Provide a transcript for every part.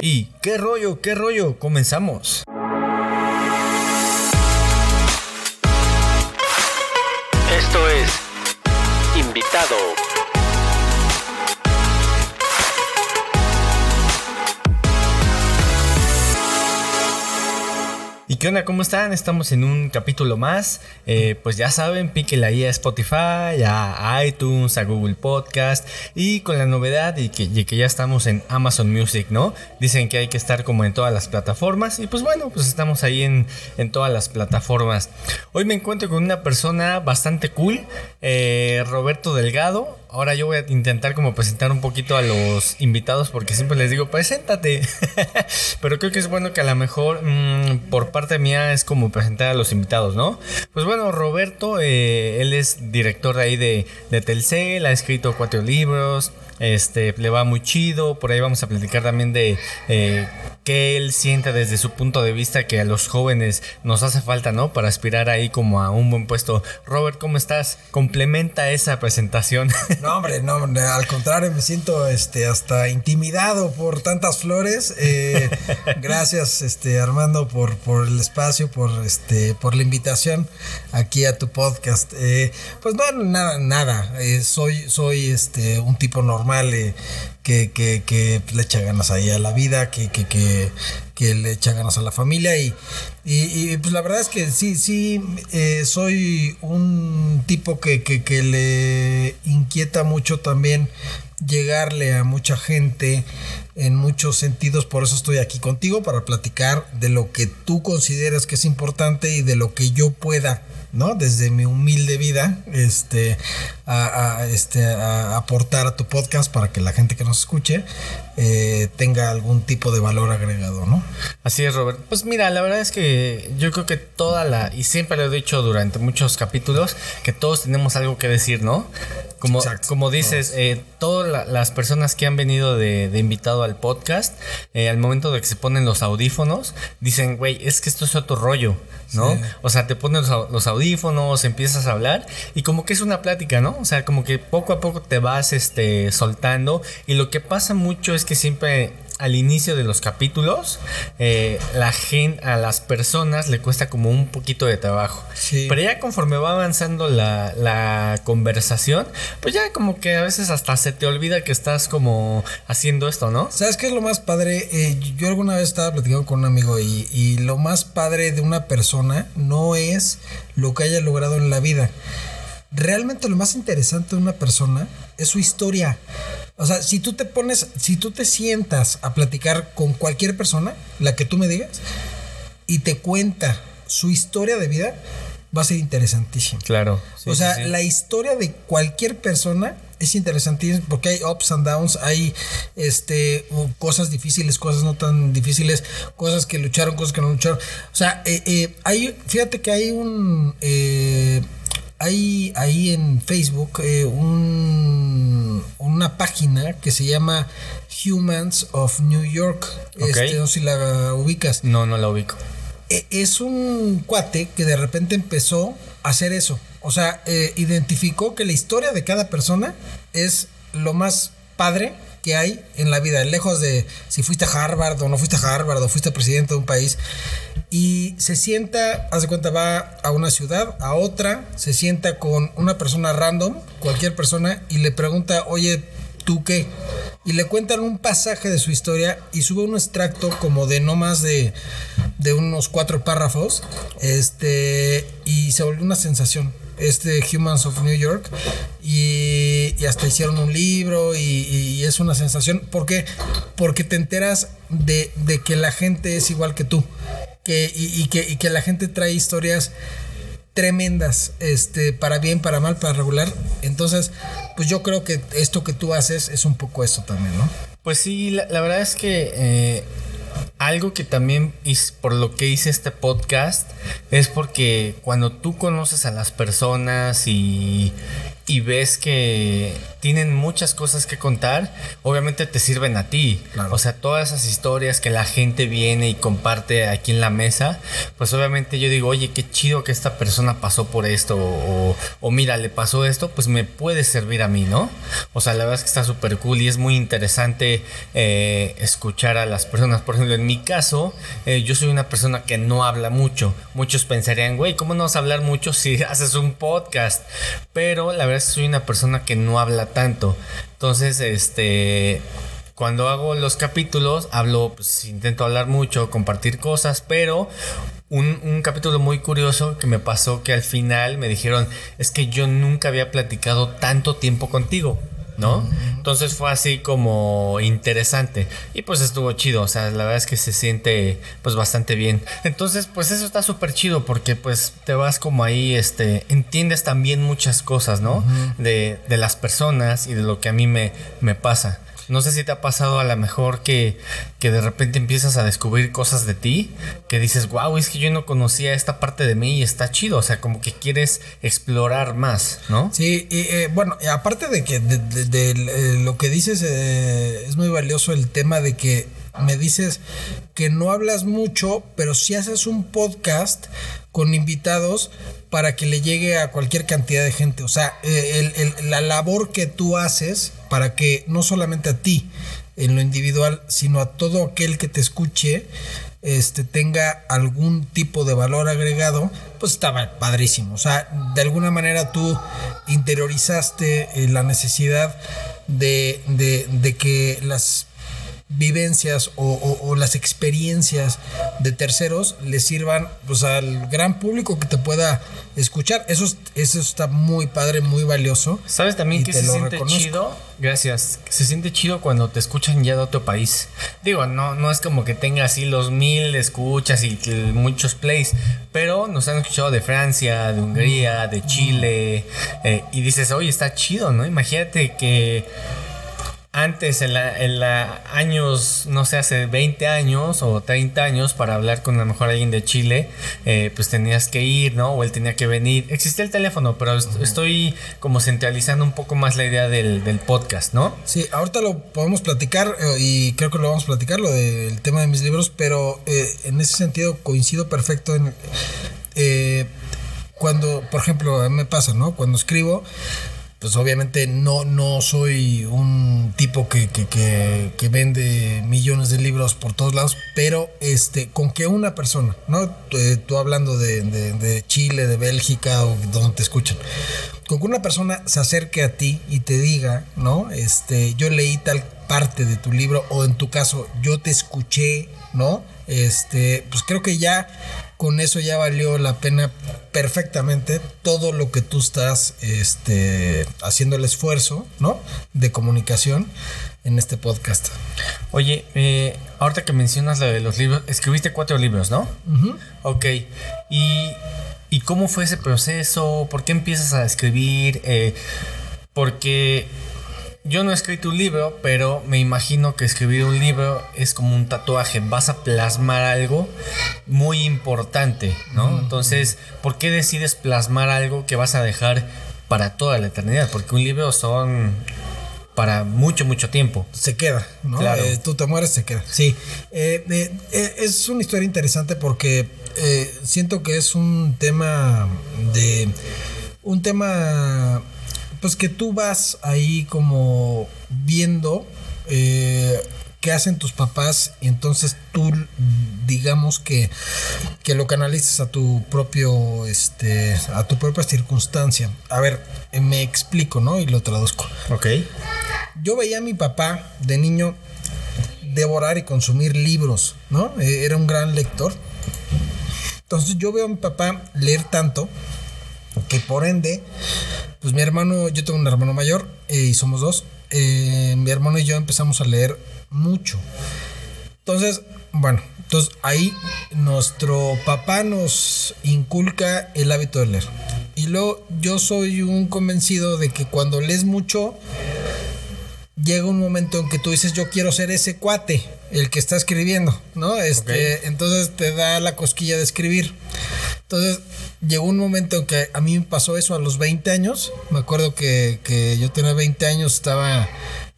Y qué rollo, qué rollo, comenzamos. Esto es Invitado. Qué onda? ¿Cómo están? Estamos en un capítulo más. Eh, pues ya saben, píquenle ahí a Spotify, a iTunes, a Google Podcast. Y con la novedad y que, ya estamos en Amazon Music, ¿no? Dicen que hay que estar como en todas las plataformas. Y pues bueno, pues estamos ahí en, en todas las plataformas. Hoy me encuentro con una persona bastante cool, eh, Roberto Delgado. Ahora yo voy a intentar como presentar un poquito a los invitados porque siempre les digo, preséntate. Pero creo que es bueno que a lo mejor mmm, por parte mía es como presentar a los invitados, ¿no? Pues bueno, Roberto, eh, él es director de ahí de, de Telcel, ha escrito cuatro libros, este, le va muy chido, por ahí vamos a platicar también de eh, que él siente desde su punto de vista que a los jóvenes nos hace falta, ¿no? Para aspirar ahí como a un buen puesto. Robert, ¿cómo estás? Complementa esa presentación. No, hombre, no, al contrario, me siento este, hasta intimidado por tantas flores. Eh, gracias, este, Armando, por, por el espacio, por, este, por la invitación aquí a tu podcast. Eh, pues no, nada, nada. Eh, soy, soy este, un tipo normal. Que, le echa ganas ahí a la vida, que, que, le echa ganas a la familia y, y, pues la verdad es que sí, sí, eh, soy un tipo que, que le inquieta mucho también llegarle a mucha gente en muchos sentidos, por eso estoy aquí contigo para platicar de lo que tú consideras que es importante y de lo que yo pueda ¿no? Desde mi humilde vida, este, a, a este, a aportar a tu podcast para que la gente que nos escuche eh, tenga algún tipo de valor agregado, ¿no? Así es, Robert. Pues mira, la verdad es que yo creo que toda la, y siempre lo he dicho durante muchos capítulos, que todos tenemos algo que decir, ¿no? Como, como dices, eh, todas la, las personas que han venido de, de invitado al podcast, eh, al momento de que se ponen los audífonos, dicen, güey, es que esto es otro rollo, ¿no? Sí. O sea, te ponen los, los, audífonos, empiezas a hablar y como que es una plática, ¿no? O sea, como que poco a poco te vas este, soltando y lo que pasa mucho es que siempre al inicio de los capítulos, eh, la gente, a las personas le cuesta como un poquito de trabajo. Sí. Pero ya conforme va avanzando la, la, conversación, pues ya como que a veces hasta se te olvida que estás como haciendo esto, ¿no? ¿Sabes qué es lo más padre? Eh, yo alguna vez estaba platicando con un amigo y, y lo más padre de una persona no es lo que haya logrado en la vida. Realmente lo más interesante de una persona es su historia. O sea, si tú te pones, si tú te sientas a platicar con cualquier persona, la que tú me digas, y te cuenta su historia de vida, va a ser interesantísimo. Claro. Sí, o sea, sí, sí. la historia de cualquier persona es interesantísimo porque hay ups and downs, hay este cosas difíciles, cosas no tan difíciles, cosas que lucharon, cosas que no lucharon. O sea, eh, eh, hay, fíjate que hay un eh, hay ahí en Facebook eh, un, una página que se llama Humans of New York. Okay. Este, no sé si la ubicas. No, no la ubico. E, es un cuate que de repente empezó a hacer eso. O sea, eh, identificó que la historia de cada persona es lo más padre que hay en la vida, lejos de si fuiste a Harvard o no fuiste a Harvard o fuiste presidente de un país. Y se sienta, hace cuenta, va a una ciudad, a otra, se sienta con una persona random, cualquier persona, y le pregunta, oye, ¿tú qué? Y le cuentan un pasaje de su historia y sube un extracto como de no más de, de unos cuatro párrafos, este, y se volvió una sensación este Humans of New York y, hasta hicieron un libro y, es una sensación. ¿Por qué? Porque te enteras de, de que la gente es igual que tú que, y, que, y que la gente trae historias tremendas, este, para bien, para mal, para regular. Entonces, pues yo creo que esto que tú haces es un poco eso también, ¿no? Pues sí, la, la verdad es que eh, algo que también es por lo que hice este podcast es porque cuando tú conoces a las personas y y ves que tienen muchas cosas que contar, obviamente te sirven a ti. Claro. O sea, todas esas historias que la gente viene y comparte aquí en la mesa, pues obviamente yo digo, oye, qué chido que esta persona pasó por esto, o, o mira, le pasó esto, pues me puede servir a mí, ¿no? O sea, la verdad es que está súper cool y es muy interesante eh, escuchar a las personas. Por ejemplo, en mi caso, eh, yo soy una persona que no habla mucho. Muchos pensarían, güey, ¿cómo no vas a hablar mucho si haces un podcast? Pero la verdad soy una persona que no habla tanto. Entonces, este cuando hago los capítulos, hablo, pues intento hablar mucho, compartir cosas, pero un, un, capítulo muy curioso que me pasó que al final me dijeron, es que yo nunca había platicado tanto tiempo contigo. ¿No? Entonces fue así como interesante y pues estuvo chido, o sea, la verdad es que se siente pues bastante bien. Entonces pues eso está súper chido porque pues te vas como ahí, este, entiendes también muchas cosas, ¿no? Uh -huh. de, de, las personas y de lo que a mí me, me pasa. No sé si te ha pasado a lo mejor que, que de repente empiezas a descubrir cosas de ti que dices, wow, es que yo no conocía esta parte de mí y está chido. O sea, como que quieres explorar más, ¿no? Sí, y eh, bueno, aparte de que de, de, de, de lo que dices, eh, es muy valioso el tema de que me dices que no hablas mucho, pero si haces un podcast con invitados para que le llegue a cualquier cantidad de gente. O sea, el, la labor que tú haces para que no solamente a ti en lo individual, sino a todo aquel que te escuche, este, tenga algún tipo de valor agregado, pues estaba padrísimo. O sea, de alguna manera tú interiorizaste eh, la necesidad de, de, de que las vivencias o, o, o, las experiencias de terceros le sirvan pues al gran público que te pueda escuchar. Eso, eso está muy padre, muy valioso. ¿Sabes también que se siente reconozco. chido? Gracias. Se siente chido cuando te escuchan ya de otro país. Digo, no, no es como que tenga así los mil escuchas y muchos plays, pero nos han escuchado de Francia, de Hungría, de Chile, eh, y dices, oye, está chido, ¿no? Imagínate que antes, en la, en la años, no sé, hace 20 años o 30 años, para hablar con a lo mejor alguien de Chile, eh, pues tenías que ir, ¿no? O él tenía que venir. Existía el teléfono, pero est estoy como centralizando un poco más la idea del, del, podcast, ¿no? Sí, ahorita lo podemos platicar eh, y creo que lo vamos a platicar, lo del tema de mis libros, pero eh, en ese sentido coincido perfecto en... Eh, cuando, por ejemplo, a mí me pasa, ¿no? Cuando escribo, pues obviamente no, no soy un tipo que, que, que, vende millones de libros por todos lados, pero este, con que una persona, ¿no? Tú, tú hablando de, de, de, Chile, de Bélgica o donde te escuchan, con que una persona se acerque a ti y te diga, ¿no? Este, yo leí tal parte de tu libro o en tu caso yo te escuché, ¿no? Este, pues creo que ya con eso ya valió la pena perfectamente todo lo que tú estás este, haciendo el esfuerzo, ¿no? De comunicación en este podcast. Oye, eh, ahorita que mencionas lo de los libros, escribiste cuatro libros, ¿no? Uh -huh. Ok. Y, ¿Y cómo fue ese proceso? ¿Por qué empiezas a escribir? Eh, porque yo no he escrito un libro, pero me imagino que escribir un libro es como un tatuaje. Vas a plasmar algo muy importante, ¿no? Mm. Entonces, ¿por qué decides plasmar algo que vas a dejar para toda la eternidad? Porque un libro son para mucho, mucho tiempo. Se queda, ¿no? Claro. Eh, tú te mueres, se queda. Sí. Eh, eh, es una historia interesante porque siento que es un tema de. Un tema pues que tú vas ahí como viendo eh, qué hacen tus papás y entonces tú digamos que, que lo canalices a tu propio este a tu propia circunstancia. A ver me explico no y lo traduzco. Ok. Yo veía a mi papá de niño devorar y consumir libros no era un gran lector. Entonces yo veo a mi papá leer tanto que por ende pues mi hermano, yo tengo un hermano mayor eh, y somos dos. Eh, mi hermano y yo empezamos a leer mucho. Entonces, bueno, entonces ahí nuestro papá nos inculca el hábito de leer. Y luego yo soy un convencido de que cuando lees mucho, llega un momento en que tú dices, yo quiero ser ese cuate, el que está escribiendo, ¿no? Este, okay. Entonces te da la cosquilla de escribir. Entonces, llegó un momento en que a mí me pasó eso a los 20 años. Me acuerdo que, que yo tenía 20 años, estaba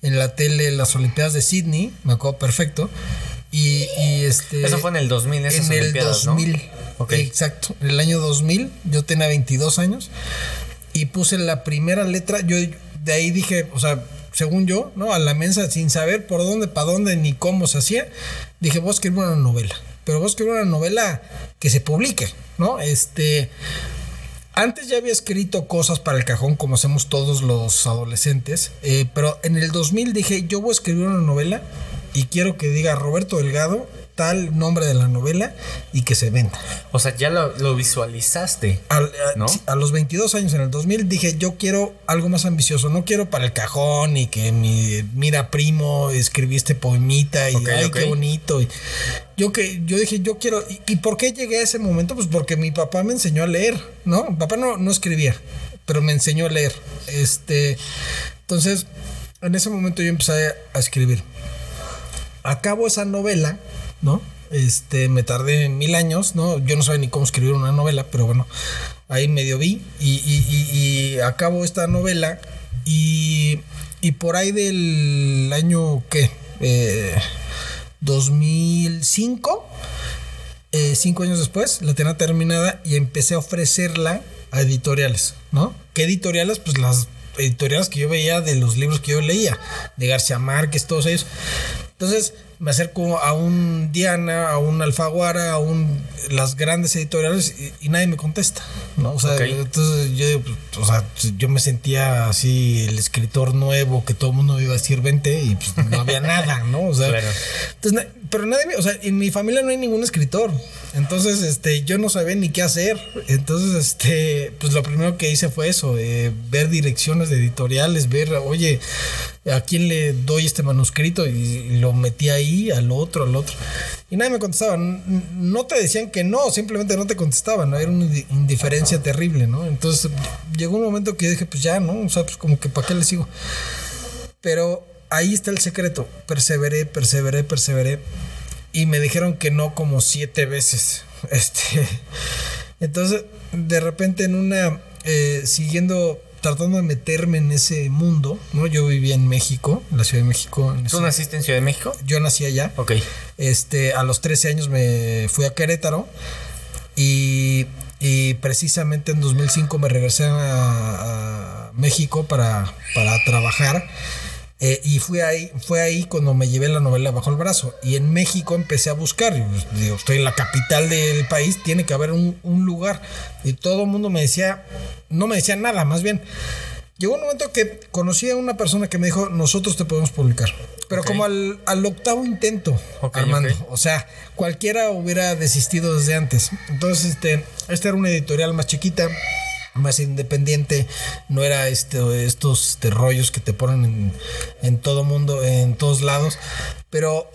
en la tele las Olimpiadas de Sydney, me acuerdo perfecto. Y, y este. Eso fue en el 2000, esas En el Olimpiadas, ¿no? 2000. Ok. Exacto. En el año 2000, yo tenía 22 años. Y puse la primera letra. Yo de ahí dije, o sea, según yo, ¿no? A la mensa, sin saber por dónde, para dónde, ni cómo se hacía. Dije, voy a escribir una novela. Pero voy a escribir una novela que se publique, ¿no? Este. Antes ya había escrito cosas para el cajón, como hacemos todos los adolescentes, eh, pero en el 2000 dije, yo voy a escribir una novela y quiero que diga Roberto Delgado, tal nombre de la novela, y que se venda. O sea, ya lo, lo visualizaste. Al- a, ¿No? sí, a los 22 años, en el 2000, dije, yo quiero algo más ambicioso, no quiero para el cajón y que mi, mira primo, escribí este poemita y Ok, ay, qué bonito. Y yo que yo dije, yo quiero, ¿y, y por qué llegué a ese momento? Pues porque mi papá me enseñó a leer, ¿no? Mi papá no, no escribía, pero me enseñó a leer. Este, entonces, en ese momento yo empecé a escribir acabo esa novela, ¿no? Este, me tardé mil años, ¿no? Yo no sabía ni cómo escribir una novela, pero bueno, ahí medio vi y, y- y- acabo esta novela y, y por ahí del año, ¿qué? Eh, 2005, eh, cinco años después, la tenía terminada y empecé a ofrecerla a editoriales, ¿no? ¿Qué editoriales? Pues las editoriales que yo veía de los libros que yo leía, de García Márquez, todos ellos. Entonces me acerco a un Diana, a un Alfaguara, a un las grandes editoriales y, y nadie me contesta, ¿no? O sea, entonces yo, pues, o sea, yo me sentía así el escritor nuevo que todo el mundo iba a decir vente y pues no había nada, ¿no? O sea, Claro. entonces, pero nadie, o sea, en mi familia no hay ningún escritor. Entonces, este, yo no sabía ni qué hacer. Entonces, este, pues lo primero que hice fue eso, eh, ver direcciones de editoriales, ver, oye, a quién le doy este manuscrito y, lo metí ahí, al otro, al otro. Y nadie me contestaba. No te decían que no, simplemente no te contestaban. Era una indi- indiferencia terrible, ¿no? Entonces, llegó un momento que dije, pues ya, ¿no? O sea, pues como que para qué le sigo. Pero ahí está el secreto. Perseveré, perseveré, perseveré. Y me dijeron que no como siete veces. Este. Entonces, de repente en una. eh, siguiendo. Tratando de meterme en ese mundo, ¿no? Yo vivía en México, en la Ciudad de México. en ¿Tú ese- naciste en Ciudad de México? yo nací allá. Ok. Este, a los 13 años me fui a Querétaro y, y precisamente en 2005 me regresé a, a México para, para trabajar. Eh, y fui ahí, fue ahí cuando me llevé la novela bajo el brazo. Y en México empecé a buscar. y, pues, estoy en la capital del país, tiene que haber un, un lugar. Y todo el mundo me decía, no me decía nada, más bien. Llegó un momento que conocí a una persona que me dijo, nosotros te podemos publicar. Pero Ok. como al, al octavo intento, Ok, Armando. ok. O sea, cualquiera hubiera desistido desde antes. Entonces, este, esta era una editorial más chiquita, más independiente. No era este, estos este, rollos que te ponen en, todo mundo, en todos lados. Pero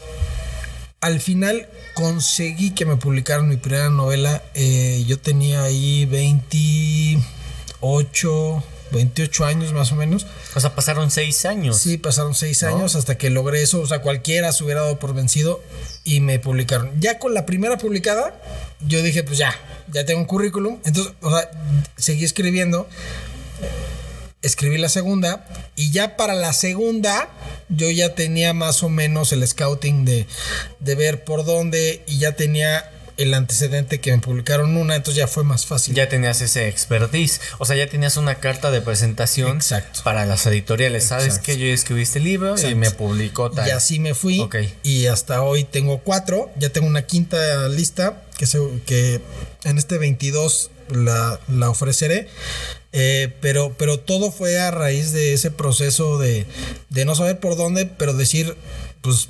al final conseguí que me publicaran mi primera novela. Eh, yo tenía ahí 28, 28 años más o menos. O sea, pasaron seis años. Sí, pasaron seis años hasta que logré eso. O sea, cualquiera se hubiera dado por vencido y me publicaron. Ya con la primera publicada, yo dije, pues ya, ya tengo un currículum. Entonces, o sea, seguí escribiendo. Escribí la segunda y ya para la segunda yo ya tenía más o menos el scouting de, de ver por dónde y ya tenía el antecedente que me publicaron una, entonces ya fue más fácil. Ya tenías ese expertise. O sea, ya tenías una carta de presentación Exacto. para las editoriales. ¿Sabes Exacto. que Yo escribí este libro y me publicó tal. Y así me fui. Ok. Y hasta hoy tengo cuatro. Ya tengo una quinta lista que, se, que en este 22 la, la ofreceré. Eh, pero, pero todo fue a raíz de ese proceso de, de no saber por dónde, pero decir, pues,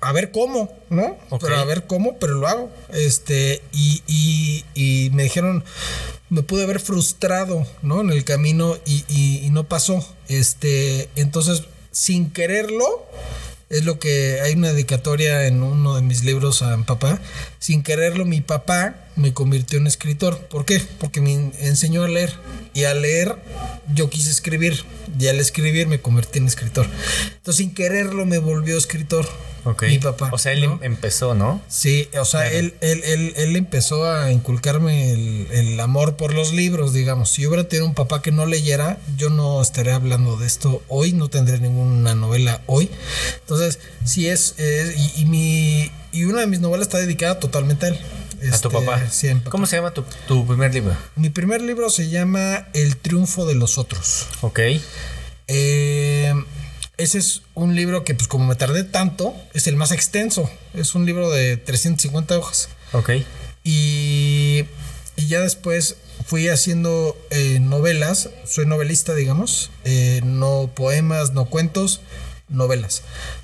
a ver cómo, ¿no? Pero a ver cómo, pero lo hago. Este, y, y, y me dijeron, me pude haber frustrado, ¿no? En el camino y, y- y no pasó. Este, entonces, sin quererlo, es lo que hay una dedicatoria en uno de mis libros a mi papá. Sin quererlo, mi papá me convirtió en escritor. ¿Por qué? Porque me enseñó a leer. Y al leer, yo quise escribir. Y al escribir, me convertí en escritor. Entonces, sin quererlo, me volvió escritor. Ok. mi papá. O sea, él ¿no? em- empezó, ¿no? Sí, o sea, Claro. él, él, él, él empezó a inculcarme el, el amor por los libros, digamos. Si yo hubiera tenido un papá que no leyera, yo no estaría hablando de esto hoy, no tendré ninguna novela hoy. Entonces, sí es, es- y, y mi y una de mis novelas está dedicada totalmente a él. a tu Este, papá. Sí, papá. ¿Cómo se llama tu, tu primer libro? Mi primer libro se llama El triunfo de los otros. Ok. Eh, ese es un libro que, pues como me tardé tanto, es el más extenso. Es un libro de 350 hojas. Ok. Y, y ya después fui haciendo eh, novelas. Soy novelista, digamos. Eh, no poemas, no cuentos, novelas.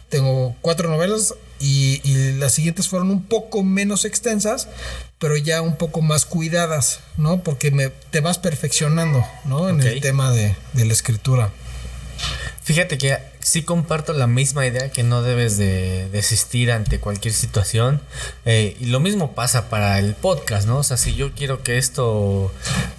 Tengo cuatro novelas y, y las siguientes fueron un poco menos extensas, pero ya un poco más cuidadas, ¿no? Porque me, te vas perfeccionando, ¿no? En el tema de, de la escritura. Fíjate que sí comparto la misma idea que no debes de desistir ante cualquier situación. Eh, y lo mismo pasa para el podcast, ¿no? O sea, si yo quiero que esto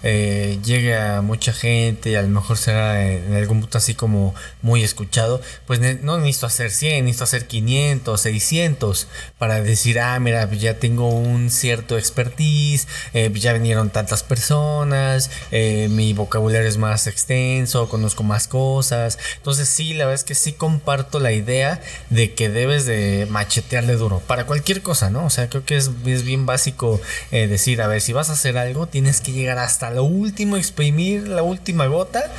eh, llegue a mucha gente, a lo mejor será en algún punto así como muy escuchado, pues no necesito hacer 100, necesito hacer 500, 600 para decir, ah, mira, ya tengo un cierto expertise, eh, ya vinieron tantas personas, mi vocabulario es más extenso, conozco más cosas. Entonces sí, la verdad que sí comparto la idea de que debes de machetearle duro para cualquier cosa, ¿no? O sea, creo que es, es bien básico eh, decir, a ver, si vas a hacer algo, tienes que llegar hasta lo último, exprimir la última gota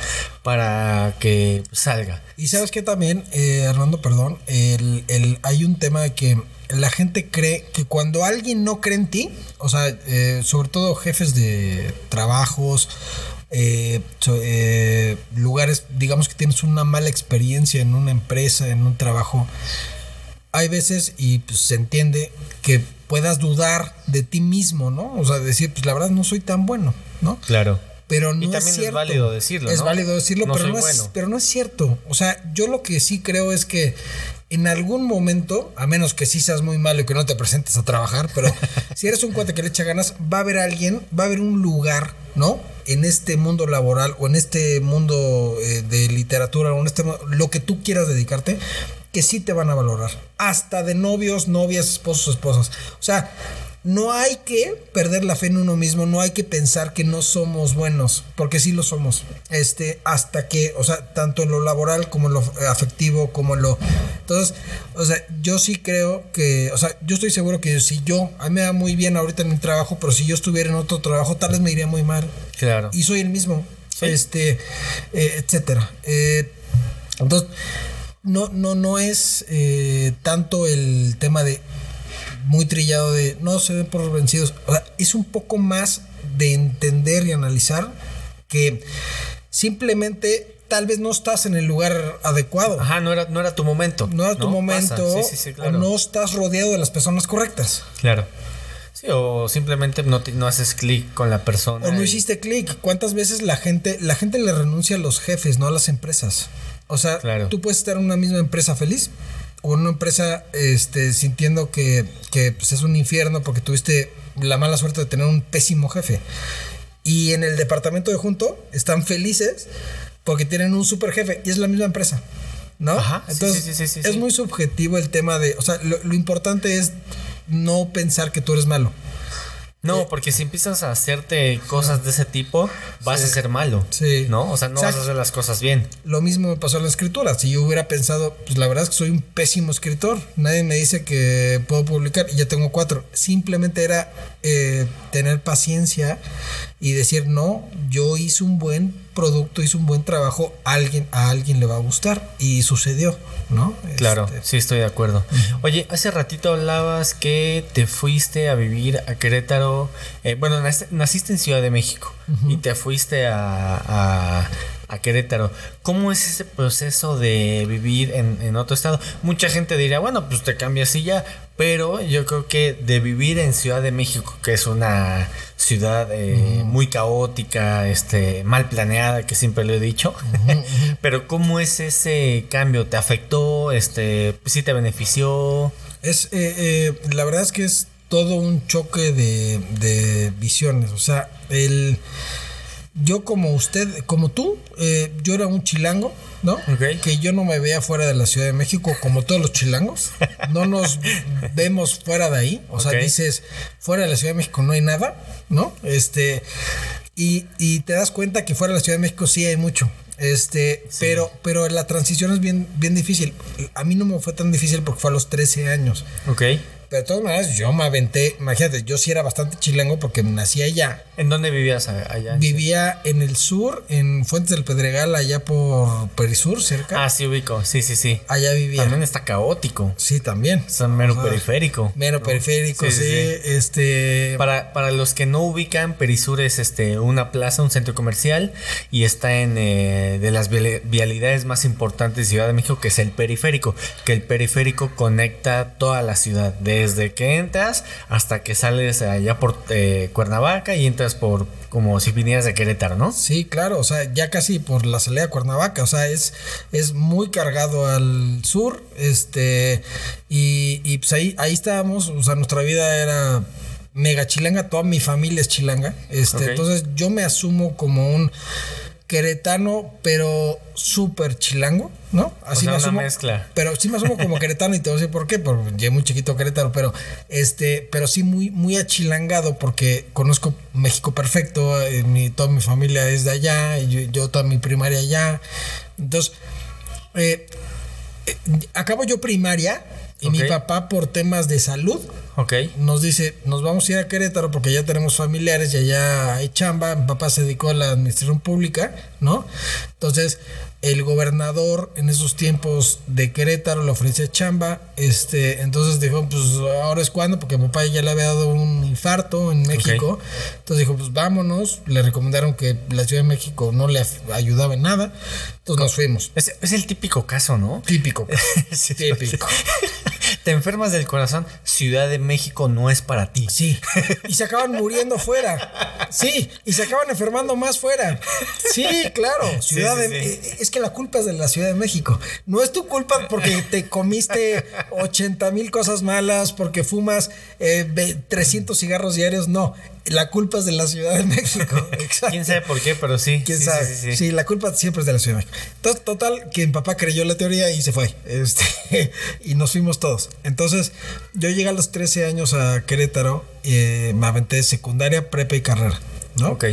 para que salga. Y sabes que también, eh, Armando, perdón, hay un tema de que la gente cree que cuando alguien no cree en ti, o sea, eh, sobre todo jefes de trabajos, eh, so- eh, lugares, digamos que tienes una mala experiencia en una empresa, en un trabajo, hay veces, y pues se entiende, que puedas dudar de ti mismo, ¿no? O sea, decir, pues la verdad no soy tan bueno, ¿no? Claro. Pero no Y es también es cierto. válido decirlo, Es ¿no? válido decirlo, No pero, no es, bueno. pero no es cierto. O sea, yo lo que sí creo es que en algún momento, a menos que sí seas muy malo y que no te presentes a trabajar, pero si eres un cuate que le echa ganas, va a haber alguien, va a haber un lugar, ¿no? En este mundo laboral o en este mundo eh, de literatura o en este lo que tú quieras dedicarte, que sí te van a valorar. Hasta de novios, novias, esposos, esposas. O sea, no hay que perder la fe en uno mismo, no hay que pensar que no somos buenos, porque sí lo somos. Este, hasta que, o sea, tanto en lo laboral como en lo afectivo, como en lo. Entonces, o sea, yo sí creo que, o sea, yo estoy seguro que si yo, a mí me va muy bien ahorita en mi trabajo, pero si yo estuviera en otro trabajo, tal vez me iría muy mal. Claro. Y soy el mismo. Sí. Este, eh, etcétera. Eh, entonces, no, no, no es eh, tanto el tema de muy trillado de no se den por vencidos. O sea, es un poco más de entender y analizar que simplemente tal vez no estás en el lugar adecuado. Ajá, no era, no era tu momento. No era tu momento. Pasa. Sí, sí, sí, claro. O no estás rodeado de las personas correctas. Claro. Sí, o simplemente no, te- no haces clic con la persona. O no y- hiciste clic. ¿Cuántas veces la gente, la gente le renuncia a los jefes, no a las empresas? O sea, Claro. tú puedes estar en una misma empresa feliz una empresa este, sintiendo que, que, pues, es un infierno porque tuviste la mala suerte de tener un pésimo jefe. Y en el departamento de junto están felices porque tienen un super jefe y es la misma empresa. ¿No? Ajá, Entonces, sí, sí, sí, sí, es muy subjetivo el tema de. O sea, lo, lo importante es no pensar que tú eres malo. No, porque si empiezas a hacerte cosas de ese tipo, vas Sí. a ser malo. Sí. ¿No? O sea, no vas a hacer las cosas bien. Lo mismo me pasó en la escritura. Si yo hubiera pensado, pues la verdad es que soy un pésimo escritor. Nadie me dice que puedo publicar y ya tengo cuatro. Simplemente era eh, tener paciencia y decir, no, yo hice un buen producto, hice un buen trabajo, alguien, a alguien le va a gustar. Y sucedió, ¿no? Claro, Este, sí estoy de acuerdo. Oye, hace ratito hablabas que te fuiste a vivir a Querétaro. eh, bueno, nac- naciste en Ciudad de México y te fuiste a, a- a Querétaro. ¿Cómo es ese proceso de vivir en, en otro estado? Mucha gente diría, bueno, pues te cambias y ya. Pero yo creo que de vivir en Ciudad de México, que es una ciudad eh, muy caótica, este, mal planeada, que siempre lo he dicho. Pero ¿cómo es ese cambio? ¿Te afectó? Este, ¿Sí te benefició? Es, eh, eh, la verdad es que es todo un choque de, de visiones. O sea, el, yo como usted, como tú, eh, yo era un chilango, ¿no? Que yo no me vea fuera de la Ciudad de México como todos los chilangos. No nos vemos fuera de ahí. O sea, dices, fuera de la Ciudad de México no hay nada, ¿no? Este, y, y te das cuenta que fuera de la Ciudad de México sí hay mucho. Este, pero, pero la transición es bien, bien difícil. A mí no me fue tan difícil porque fue a los 13 años. Ok. Pero de todas maneras, yo me aventé, imagínate, yo sí era bastante chilango porque nací allá. ¿En dónde vivías allá? Vivía en el sur, en Fuentes del Pedregal, allá por Perisur, cerca. Ah, sí, ubico. Sí, sí, sí. allá vivía. También está caótico. Sí, también. Mero O sea, periférico. Mero periférico, sí. Este. Para, para los que no ubican, Perisur es este, una plaza, un centro comercial y está en eh, de las viali- vialidades más importantes de Ciudad de México, que es el periférico. Que el periférico conecta toda la ciudad, desde que entras hasta que sales allá por eh, Cuernavaca y entras por como si vinieras de Querétaro, ¿no? Sí, claro, o sea, ya casi por la salida de Cuernavaca, o sea, es, es muy cargado al sur, este, y, y pues ahí, ahí estábamos, o sea, nuestra vida era mega chilanga, toda mi familia es chilanga, este, entonces yo me asumo como un queretano, pero súper chilango, ¿no? Así sea, me una asumo. mezcla. Pero sí me asumo como queretano y te voy a decir por qué, porque llegué muy chiquito Querétaro, pero este, pero sí muy, muy achilangado porque conozco México perfecto, eh, mi, toda mi familia es de allá, y yo, yo toda mi primaria allá. Entonces, eh, eh, acabo yo primaria y mi papá por temas de salud nos dice, nos vamos a ir a Querétaro porque ya tenemos familiares y allá hay chamba. Mi papá se dedicó a la administración pública, ¿no? Entonces, el gobernador en esos tiempos de Querétaro le ofrecía chamba. Este, entonces dijo, pues ahora es cuando, porque mi papá ya le había dado un infarto en México. Entonces dijo, pues vámonos. Le recomendaron que la Ciudad de México no le ayudaba en nada. Entonces nos fuimos. Es, es el típico caso, ¿no? Típico. Sí, Típico. Te enfermas del corazón, Ciudad de México no es para ti. Sí. Y se acaban muriendo fuera. Sí. Y se acaban enfermando más fuera. Sí, claro. Ciudad sí, de- sí. eh, Es que la culpa es de la Ciudad de México. No es tu culpa porque te comiste 80 mil cosas malas, porque fumas eh, ve- 300 cigarros diarios. No. La culpa es de la Ciudad de México. Exacto. Quién sabe por qué, pero sí. ¿Quién sí, sabe? sí, Sí, sí, sí. la culpa siempre es de la Ciudad de México. Entonces, total, que mi papá creyó la teoría y se fue. Este, y nos fuimos todos. Entonces, yo llegué a los 13 años a Querétaro, eh, me aventé secundaria, prepa y carrera. ¿no? Ok.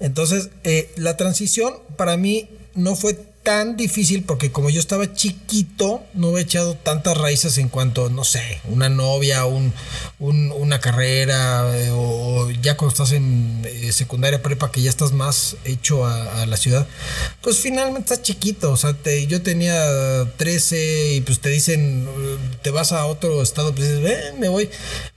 Entonces, eh, la transición para mí no fue tan difícil porque como yo estaba chiquito, no he echado tantas raíces en cuanto, no sé, una novia, un, un- una carrera, eh, o, ya cuando estás en eh, secundaria prepa, que ya estás más hecho a, la ciudad, pues finalmente estás chiquito. O sea, te- yo tenía 13 y pues te dicen, eh, te vas a otro estado, pues dices, ven, me voy.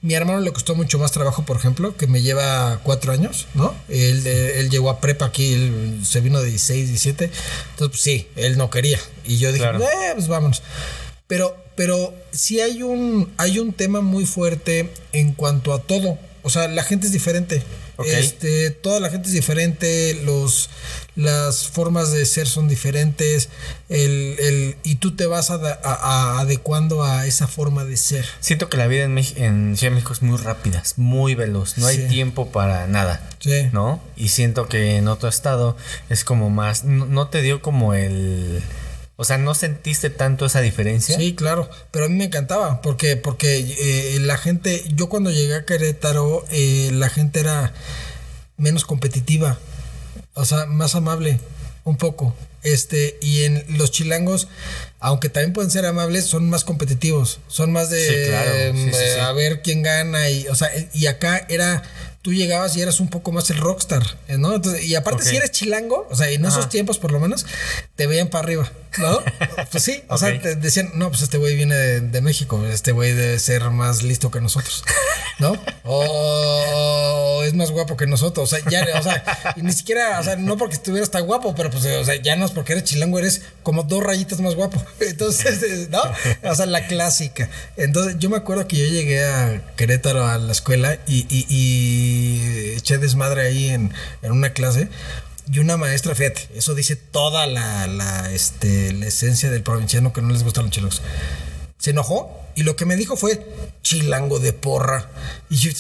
Mi hermano le costó mucho más trabajo, por ejemplo, que me lleva cuatro años, ¿no? Él, eh, él llegó a prepa aquí, él se vino de 16, 17. Entonces, pues sí, él no quería. Y yo dije, Claro. eh, pues vámonos. Pero, pero sí hay un, hay un tema muy fuerte en cuanto a todo. O sea, la gente es diferente. Este, toda la gente es diferente, los, las formas de ser son diferentes, el, el, y tú te vas a- a- adecuando a esa forma de ser. Siento que la vida en, en Ciudad de México es muy rápida, es muy veloz. No hay tiempo para nada. Sí. ¿No? Y siento que en otro estado es como más. No, no te dio como el. O sea, ¿no sentiste tanto esa diferencia? Sí, claro, pero a mí me encantaba porque porque eh, la gente, yo cuando llegué a Querétaro, eh, la gente era menos competitiva, o sea, más amable, un poco. Este, y en los chilangos, aunque también pueden ser amables, son más competitivos, son más de Sí, claro. Sí, sí, eh, sí. a ver quién gana y, o sea, y acá era tú llegabas y eras un poco más el rockstar, ¿eh, ¿no? Entonces, y aparte si eres chilango, o sea, en esos Ajá. tiempos por lo menos, te veían para arriba, ¿no? Pues sí, o sea, te decían, no, pues este güey viene de, de México, este güey debe ser más listo que nosotros, ¿no? O es más guapo que nosotros, o sea, ya, o sea, y ni siquiera, o sea, no porque estuvieras tan guapo, pero pues, o sea, ya no es porque eres chilango, eres como dos rayitas más guapo. Entonces, ¿no? O sea, la clásica. Entonces, yo me acuerdo que yo llegué a Querétaro a la escuela y, y- y eché desmadre ahí en, en una clase. Y una maestra, fíjate, eso dice toda la, la, este, la esencia del provinciano que no les gustan los chilangos. Se enojó y lo que me dijo fue chilango de porra. Y yo,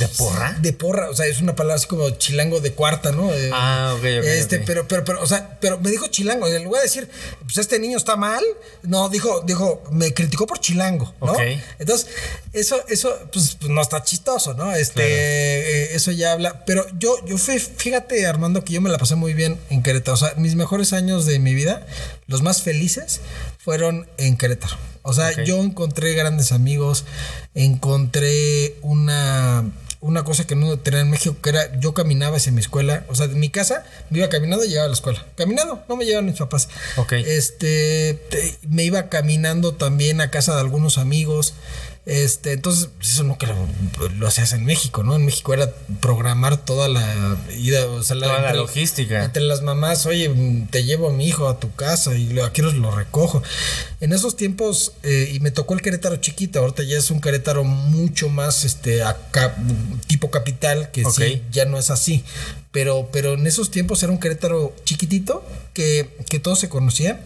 ¿De porra? De porra, o sea, es una palabra así como chilango de cuarta, ¿no? Eh, Ah, ok, ok, Este, pero, pero, pero, o sea, pero me dijo chilango. En lugar de decir, pues este niño está mal, no, dijo, dijo, me criticó por chilango, ¿no? Ok. Entonces, eso, eso, pues, pues, no está chistoso, ¿no? Este, eh, eso ya habla. Pero yo, yo fui, fíjate, Armando, que yo me la pasé muy bien en Querétaro. O sea, mis mejores años de mi vida, los más felices, fueron en Querétaro. O sea, yo encontré grandes amigos, encontré una una cosa que no tenía en México, que era yo caminaba hacia mi escuela, o sea, de mi casa me iba caminando y llegaba a la escuela. Caminando, no me llevaban mis papás. Ok. Este, te- me iba caminando también a casa de algunos amigos. Este, entonces, eso no que lo, lo hacías en México, ¿no? En México era programar toda la ida, o sea, Toda la entre- logística. Entre las mamás, oye, te llevo a mi hijo a tu casa y lo- aquí os lo recojo. En esos tiempos, eh, y me tocó el Querétaro chiquito, ahorita ya es un Querétaro mucho más este acá, tipo capital, que Ok. sí, ya no es así. Pero, pero en esos tiempos era un Querétaro chiquitito que, que todos se conocían.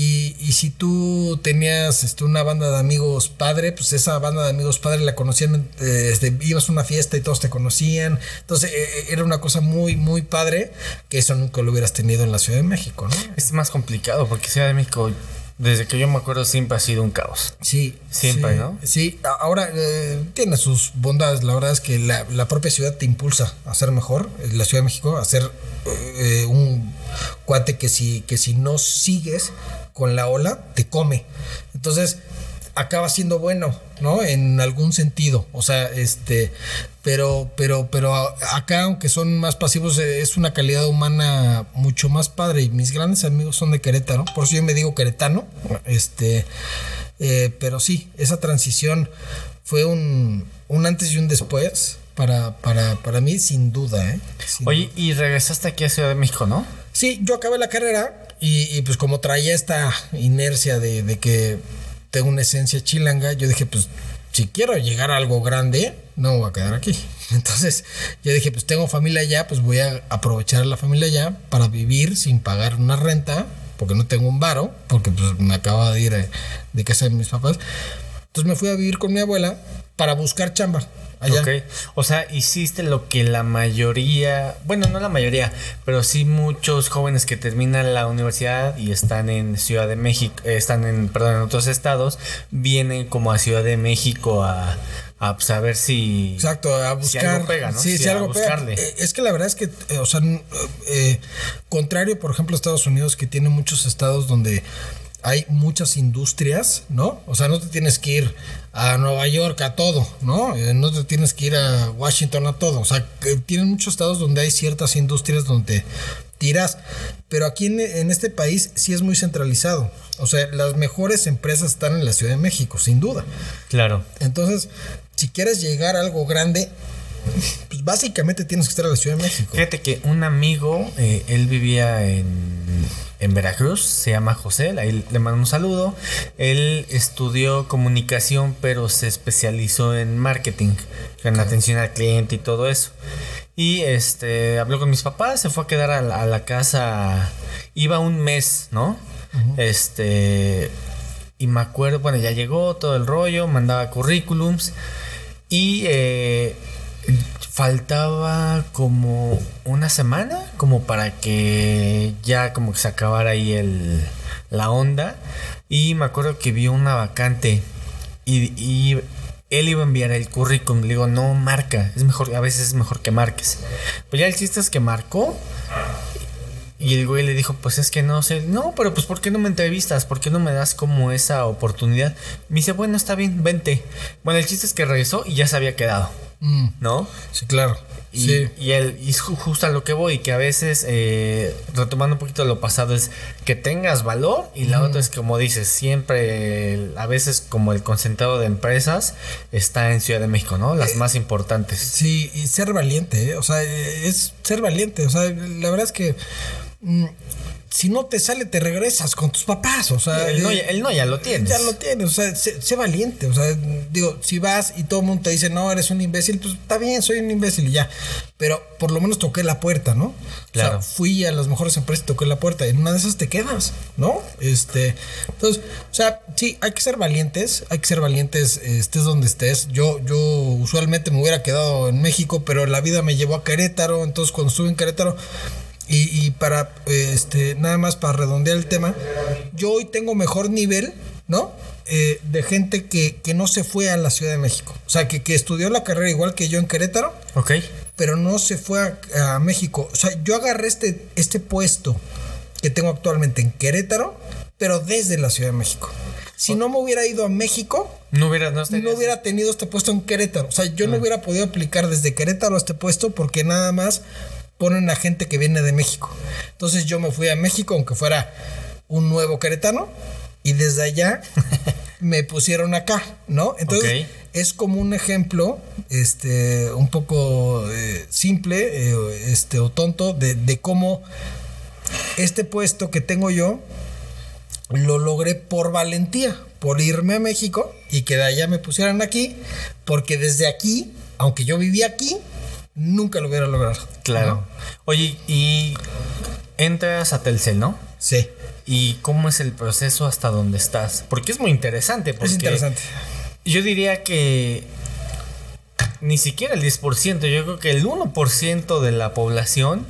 Y, y si tú tenías este, una banda de amigos padre, pues esa banda de amigos padre la conocían, eh, ibas a una fiesta y todos te conocían. Entonces eh, eh, era una cosa muy, muy padre que eso nunca lo hubieras tenido en la Ciudad de México, ¿no? Es más complicado porque Ciudad de México, desde que yo me acuerdo, siempre ha sido un caos. Sí. Siempre, sí, ¿no? Sí, ahora eh, tiene sus bondades. La verdad es que la, la propia ciudad te impulsa a ser mejor. eh, La Ciudad de México, a ser eh, un cuate que si, que si no sigues con la ola, te come. Entonces, acaba siendo bueno, ¿no? En algún sentido. O sea, este. Pero, pero, pero acá, aunque son más pasivos, eh, es una calidad humana mucho más padre. Y mis grandes amigos son de Querétaro. Por eso yo me digo queretano. Este. Eh, pero sí, esa transición fue un, un antes y un después para, para, para mí, sin duda. ¿eh? Sin Oye, y regresaste aquí a Ciudad de México, ¿no? Sí, yo acabé la carrera y, y, pues como traía esta inercia de, de que tengo una esencia chilanga, yo dije, pues si quiero llegar a algo grande, no me voy a quedar aquí. Entonces yo dije, pues tengo familia allá, pues voy a aprovechar la familia allá para vivir sin pagar una renta, porque no tengo un varo, porque pues me acaba de ir eh, de casa de mis papás. Entonces me fui a vivir con mi abuela para buscar chamba allá. Ok. O sea, hiciste lo que la mayoría, bueno, no la mayoría, pero sí muchos jóvenes que terminan la universidad y están en Ciudad de México, eh, están en, perdón, en otros estados, vienen como a Ciudad de México a, a pues, a ver si... Exacto, a buscar. algo pega, ¿no? Sí, si algo pega. buscarle. Eh, Es que la verdad es que, eh, o sea, eh, contrario, por ejemplo, a Estados Unidos, que tiene muchos estados donde hay muchas industrias, ¿no? O sea, no te tienes que ir a Nueva York a todo, ¿no? Eh, no te tienes que ir a Washington a todo. O sea, tienen muchos estados donde hay ciertas industrias donde tiras. Pero aquí en, en este país sí es muy centralizado. O sea, las mejores empresas están en la Ciudad de México, sin duda. Claro. Entonces, si quieres llegar a algo grande, pues básicamente tienes que estar en la Ciudad de México. Fíjate que un amigo, eh, él vivía en, en Veracruz, se llama José, ahí le mando un saludo. Él estudió comunicación, pero se especializó en marketing, en atención al cliente y todo eso. Y este habló con mis papás, se fue a quedar a la, a la casa, iba un mes, ¿no? Este y me acuerdo, bueno, ya llegó todo el rollo, mandaba currículums y eh, faltaba como una semana como para que ya como que se acabara ahí el, la onda y me acuerdo que vio una vacante y, y él iba a enviar el currículum le digo no marca es mejor a veces es mejor que marques pues ya el chiste es que marcó y el güey le dijo, pues es que no sé, no, pero pues ¿por qué no me entrevistas? ¿Por qué no me das como esa oportunidad? Me dice, bueno, está bien, vente. Bueno, el chiste es que regresó y ya se había quedado, Mm, ¿no? sí, claro. Y, sí. y él, y justo a lo que voy, que a veces, eh, retomando un poquito lo pasado, es que tengas valor y la otra es como dices, siempre, el- a veces como el concentrado de empresas está en Ciudad de México, ¿no? Las más importantes. Sí, y ser valiente, ¿eh? o sea, eh, es ser valiente. O sea, la verdad es que mm, si no te sale, te regresas con tus papás. O sea, El no, ya- el no ya lo tienes. Ya lo tienes, o sea, sé, sé valiente, o sea, digo, si vas y todo el mundo te dice, no, eres un imbécil, pues está bien, soy un imbécil y ya, pero por lo menos toqué la puerta, ¿no? Claro. O sea, fui a las mejores empresas y toqué la puerta, en una de esas te quedas, ¿no? Este, entonces, o sea, sí, hay que ser valientes, hay que ser valientes, estés donde estés, yo, yo usualmente me hubiera quedado en México, pero la vida me llevó a Querétaro, entonces cuando estuve en Querétaro, y, y para, este, nada más para redondear el tema, yo hoy tengo mejor nivel, ¿no? Eh, de gente que, que no se fue a la Ciudad de México. O sea, que, que estudió la carrera igual que yo en Querétaro, Ok. pero no se fue a, a México. O sea, yo agarré este, este puesto que tengo actualmente en Querétaro, pero desde la Ciudad de México. Si no me hubiera ido a México, No hubiera, no, no hubiera tenido este puesto en Querétaro. O sea, yo no hubiera podido aplicar desde Querétaro a este puesto porque nada más ponen a gente que viene de México. Entonces yo me fui a México, aunque fuera un nuevo queretano, y desde allá me pusieron acá, ¿no? Entonces es como un ejemplo, este, un poco eh, simple, eh, este, o tonto, de, de cómo este puesto que tengo yo lo logré por valentía, por irme a México y que de allá me pusieran aquí, porque desde aquí, aunque yo vivía aquí, nunca lo hubiera logrado. Claro. ¿no? Oye, y entras a Telcel, ¿no? Sí, ¿Y cómo es el proceso hasta donde estás? Porque es muy interesante. Porque es interesante. Yo diría que ni siquiera el 10%, yo creo que el 1% de la población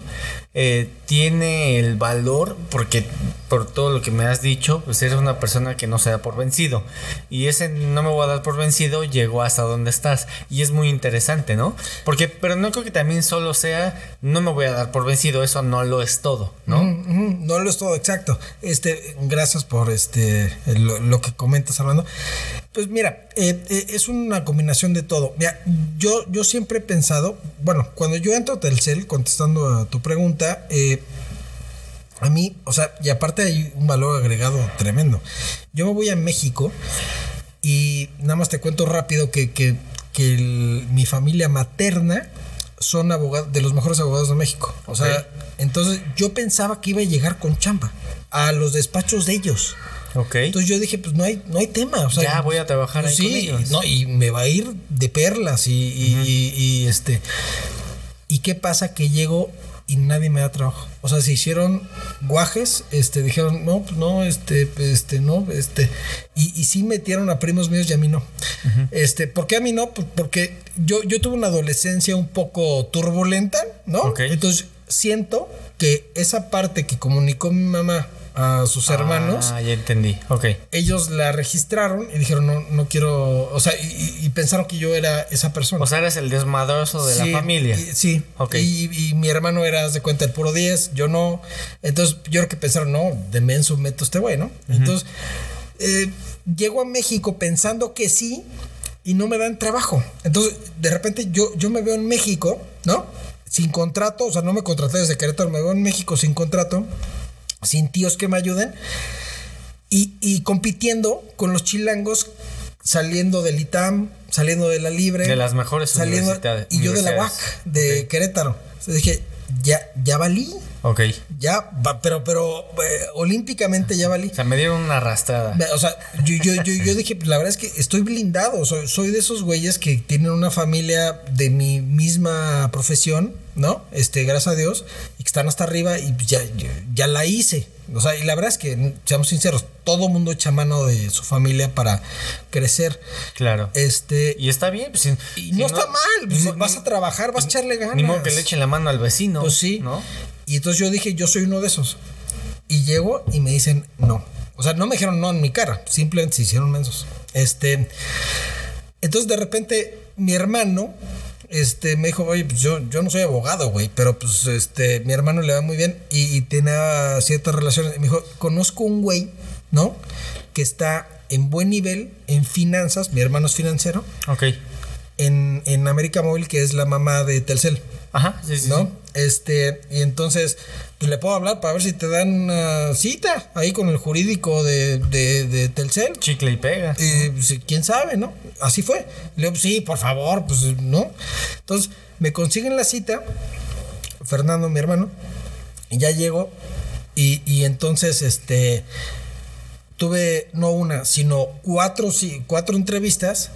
eh, tiene el valor, porque por todo lo que me has dicho, pues eres una persona que no se da por vencido. Y ese no me voy a dar por vencido llegó hasta donde estás. Y es muy interesante, ¿no? Porque, pero no creo que también solo sea, no me voy a dar por vencido, eso no lo es todo, ¿no? Ujú, No lo es todo, exacto. Este, gracias por este lo, lo que comentas, Armando. Pues mira, eh, eh, es una combinación de todo. Mira, yo, yo siempre he pensado, bueno, cuando yo entro a Telcel, contestando a tu pregunta, eh, a mí, o sea, y aparte hay un valor agregado tremendo. Yo me voy a México y nada más te cuento rápido que, que, que el- mi familia materna son abogados, de los mejores abogados de México. O sea, entonces yo pensaba que iba a llegar con chamba a los despachos de ellos. Ok. Entonces yo dije, pues no hay, no hay tema. O sea, ya voy a trabajar ahí sí, con ellos. no, y me va a ir de perlas y, y- y- y, este. ¿Y qué pasa? Que llego y nadie me da trabajo. O sea, se hicieron guajes, este, dijeron, no, pues no, este, este, no, este. Y, y sí metieron a primos míos y a mí no. Este, ¿por qué a mí no? Pues porque yo, yo tuve una adolescencia un poco turbulenta, ¿no? Entonces siento que esa parte que comunicó mi mamá a sus hermanos. Ah, ya entendí. Ok. ellos la registraron y dijeron no no quiero o sea y, pensaron que yo era esa persona. O sea, eres el desmadroso de Sí, la familia. y- sí. Ok. y, y mi hermano era de cuenta el puro 10 yo no. Entonces yo creo que pensaron no de menso meto este güey no entonces eh, llego a México pensando que sí y no me dan trabajo. Entonces de repente yo yo me veo en México no sin contrato o sea no me contraté desde Querétaro me veo en México sin contrato sin tíos que me ayuden y, y compitiendo con los chilangos saliendo del ITAM, saliendo de la Libre. De las mejores saliendo, universidades- Y yo de la UAC, de. Querétaro. Entonces dije, ya, ya valí, Ok. ya, pero, pero eh, olímpicamente ya valí. O sea, me dieron una arrastrada. O sea, yo, yo, yo, yo dije, la verdad es que estoy blindado. Soy, soy de esos güeyes que tienen una familia de mi misma profesión, ¿no? Este, gracias a Dios, y que están hasta arriba y ya, ya, ya la hice. O sea, y la verdad es que, seamos sinceros, todo mundo echa mano de su familia para crecer. Claro. Este, Y está bien. Pues, si- y si no, está mal, pues, vas a trabajar, vas a echarle ganas. Ni modo que le echen la mano al vecino. Pues sí. ¿No? Y entonces yo dije, yo soy uno de esos. Y llego y me dicen no. O sea, no me dijeron no en mi cara, simplemente se hicieron mensos. Este. Entonces de repente mi hermano este, me dijo, oye, pues yo, yo no soy abogado, güey, pero pues este, mi hermano le va muy bien y, y tenía ciertas relaciones. Y me dijo, conozco un güey, ¿no? Que está en buen nivel en finanzas, mi hermano es financiero, Ok. en, en América Móvil, que es la mamá de Telcel. Ajá. Sí, sí. ¿no? sí. Este, y entonces, pues le puedo hablar para ver si te dan una cita ahí con el jurídico de, de, de Telcel. Chicle y pega. Y, pues, quién sabe, ¿no? Así fue. Le digo, sí, por favor, pues, ¿no? Entonces, me consiguen la cita, Fernando, mi hermano, y ya llego, y, y entonces, este, tuve no una, sino cuatro, sí, cuatro entrevistas,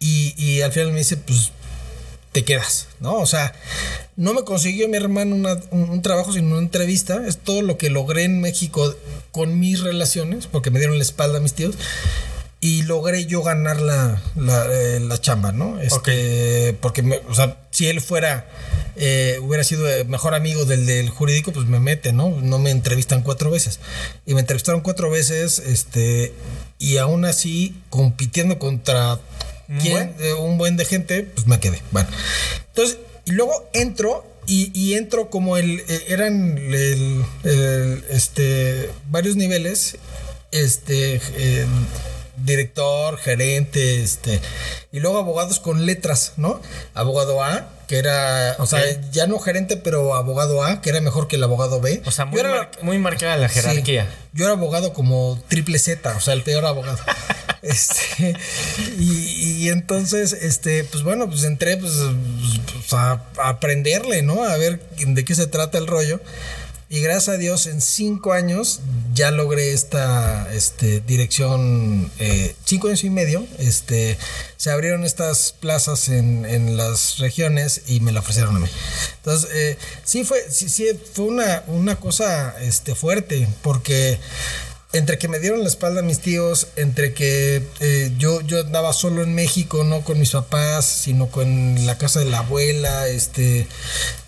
y, y al final me dice, pues, te quedas, ¿no? O sea, no me consiguió mi hermano una- un, un trabajo, sino una entrevista. Es todo lo que logré en México con mis relaciones, porque me dieron la espalda a mis tíos. y logré yo ganar la, la, eh, la chamba, ¿no? Este, Porque, me- o sea, si él fuera, eh, hubiera sido mejor amigo del, del jurídico, pues me mete, ¿no? No me entrevistan cuatro veces. Y me entrevistaron cuatro veces, este, y aún así, compitiendo contra Un ¿quién? buen. Eh, un buen de gente, pues me quedé. Bueno, entonces, y luego entro y, y entro como el, eh, eran el, el, este, varios niveles, este, eh, director, gerente, este, y luego abogados con letras, ¿no? Abogado A, que era, o sea, Ok. ya no gerente, pero abogado A, que era mejor que el abogado B. O sea, muy, era- mar- muy marcada la jerarquía. Sí. Yo era abogado como triple Z, o sea, el peor abogado. este, y, y entonces, este, pues bueno, pues entré pues, pues, a, a aprenderle, ¿no? A ver de qué se trata el rollo. Y gracias a Dios, en cinco años ya logré esta este, dirección, eh, cinco años y medio, este, se abrieron estas plazas en, en las regiones y me la ofrecieron a mí. Entonces, eh, sí fue, sí, sí, fue una, una cosa este, fuerte, porque entre que me dieron la espalda mis tíos, entre que eh, yo, yo andaba solo en México, no con mis papás, sino con la casa de la abuela, este,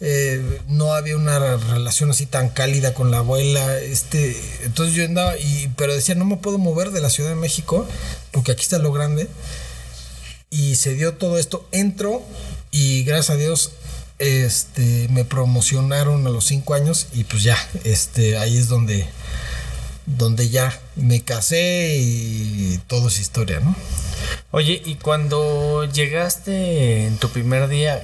eh, no había una relación así tan cálida con la abuela, este, entonces yo andaba, y, pero decía, no me puedo mover de la Ciudad de México, porque aquí está lo grande, y se dio todo esto, entro, y gracias a Dios, este, me promocionaron a los cinco años, y pues ya, este, ahí es donde donde ya me casé y todo es historia, ¿no? Oye, y cuando llegaste en tu primer día,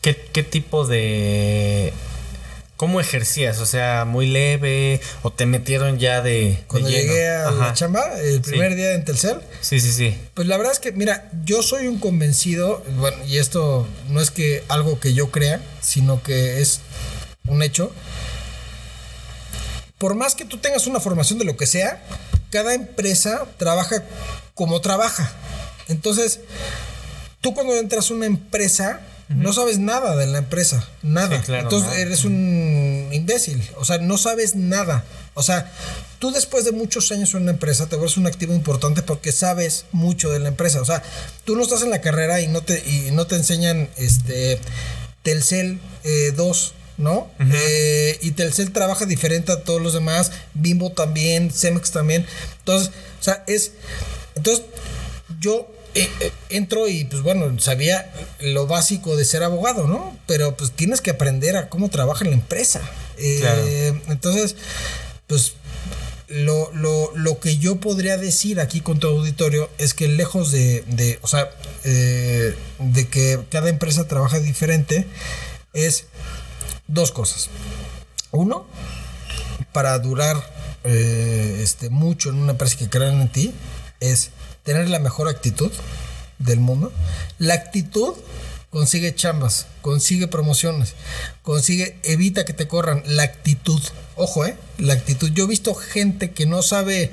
¿qué, qué tipo de... ¿Cómo ejercías? O sea, muy leve o te metieron ya de... Cuando llegué a la chamba, el primer día en Telcel, Sí, sí, sí. pues la verdad es que, mira, yo soy un convencido, bueno, y esto no es que algo que yo crea, sino que es un hecho. Por más que tú tengas una formación de lo que sea, cada empresa trabaja como trabaja. Entonces, tú cuando entras a una empresa, no sabes nada de la empresa, nada. Sí, claro, Entonces nada. eres un imbécil, o sea, no sabes nada. O sea, tú después de muchos años en una empresa te vuelves un activo importante porque sabes mucho de la empresa. O sea, tú no estás en la carrera y no te, y no te enseñan este Telcel eh, 2. ¿No? Eh, y Telcel trabaja diferente a todos los demás, Bimbo también, Cemex también. Entonces, o sea, es. Entonces, yo eh, eh, entro y pues bueno, sabía lo básico de ser abogado, ¿no? Pero pues tienes que aprender a cómo trabaja la empresa. Claro. Entonces, pues lo, lo, lo que yo podría decir aquí con tu auditorio es que lejos de, de o sea, eh, de que cada empresa trabaja diferente, es dos cosas. Uno, para durar eh, este, mucho en una empresa que crean en ti, es tener la mejor actitud del mundo. La actitud consigue chambas, consigue promociones, consigue, evita que te corran. La actitud, ojo, eh, la actitud. Yo he visto gente que no sabe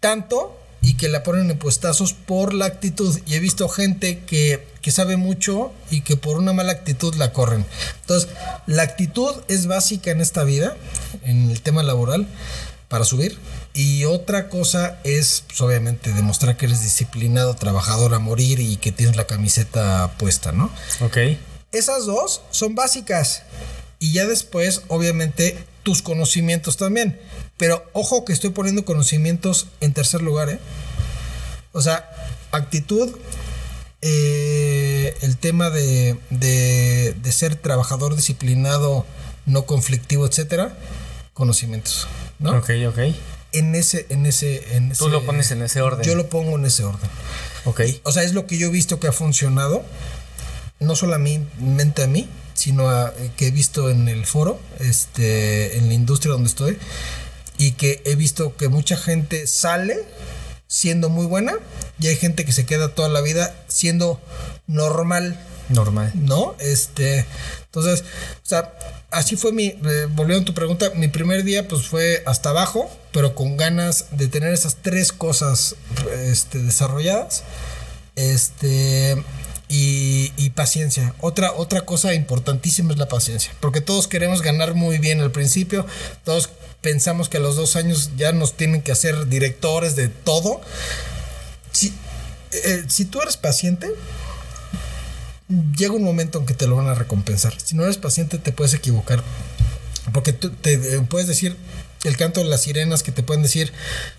tanto y que la ponen en puestazos por la actitud. Y he visto gente que, que sabe mucho y que por una mala actitud la corren. Entonces, la actitud es básica en esta vida, en el tema laboral, para subir. Y otra cosa es, pues, obviamente, demostrar que eres disciplinado, trabajador a morir y que tienes la camiseta puesta, ¿no? Ok. Esas dos son básicas. Y ya después, obviamente, tus conocimientos también. Pero ojo que estoy poniendo conocimientos en tercer lugar, ¿eh? O sea, actitud, eh, el tema de, de, de ser trabajador disciplinado, no conflictivo, etcétera, conocimientos, ¿no? Ok, ok. En ese, en ese, en Tú ese- lo pones en ese orden. Yo lo pongo en ese orden. Ok. O sea, es lo que yo he visto que ha funcionado, no solamente a mí, sino a, que he visto en el foro, este, en la industria donde estoy, y que he visto que mucha gente sale siendo muy buena y hay gente que se queda toda la vida siendo normal, Normal. ¿no? Este, entonces, o sea, así fue mi, eh, volviendo a tu pregunta, mi primer día pues fue hasta abajo, pero con ganas de tener esas tres cosas este, desarrolladas, este, y, paciencia. Otra, otra cosa importantísima es la paciencia, porque todos queremos ganar muy bien al principio, todos pensamos que a los dos años ya nos tienen que hacer directores de todo. si, eh, si tú eres paciente, llega un momento en que te lo van a recompensar. Si no eres paciente, te puedes equivocar. Porque tú te eh, puedes decir el canto de las sirenas que te pueden decir,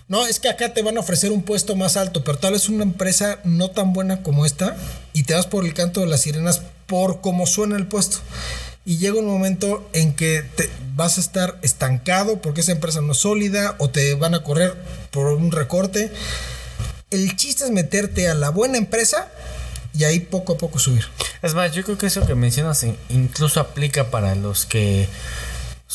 no, es que acá te van a ofrecer un puesto más alto, pero tal vez una empresa no tan buena como esta y te vas por el canto de las sirenas por cómo suena el puesto. Y llega un momento en que te vas a estar estancado porque esa empresa no es sólida o te van a correr por un recorte. El chiste es meterte a la buena empresa y ahí poco a poco subir. Es más, yo creo que eso que mencionas in- incluso aplica para los que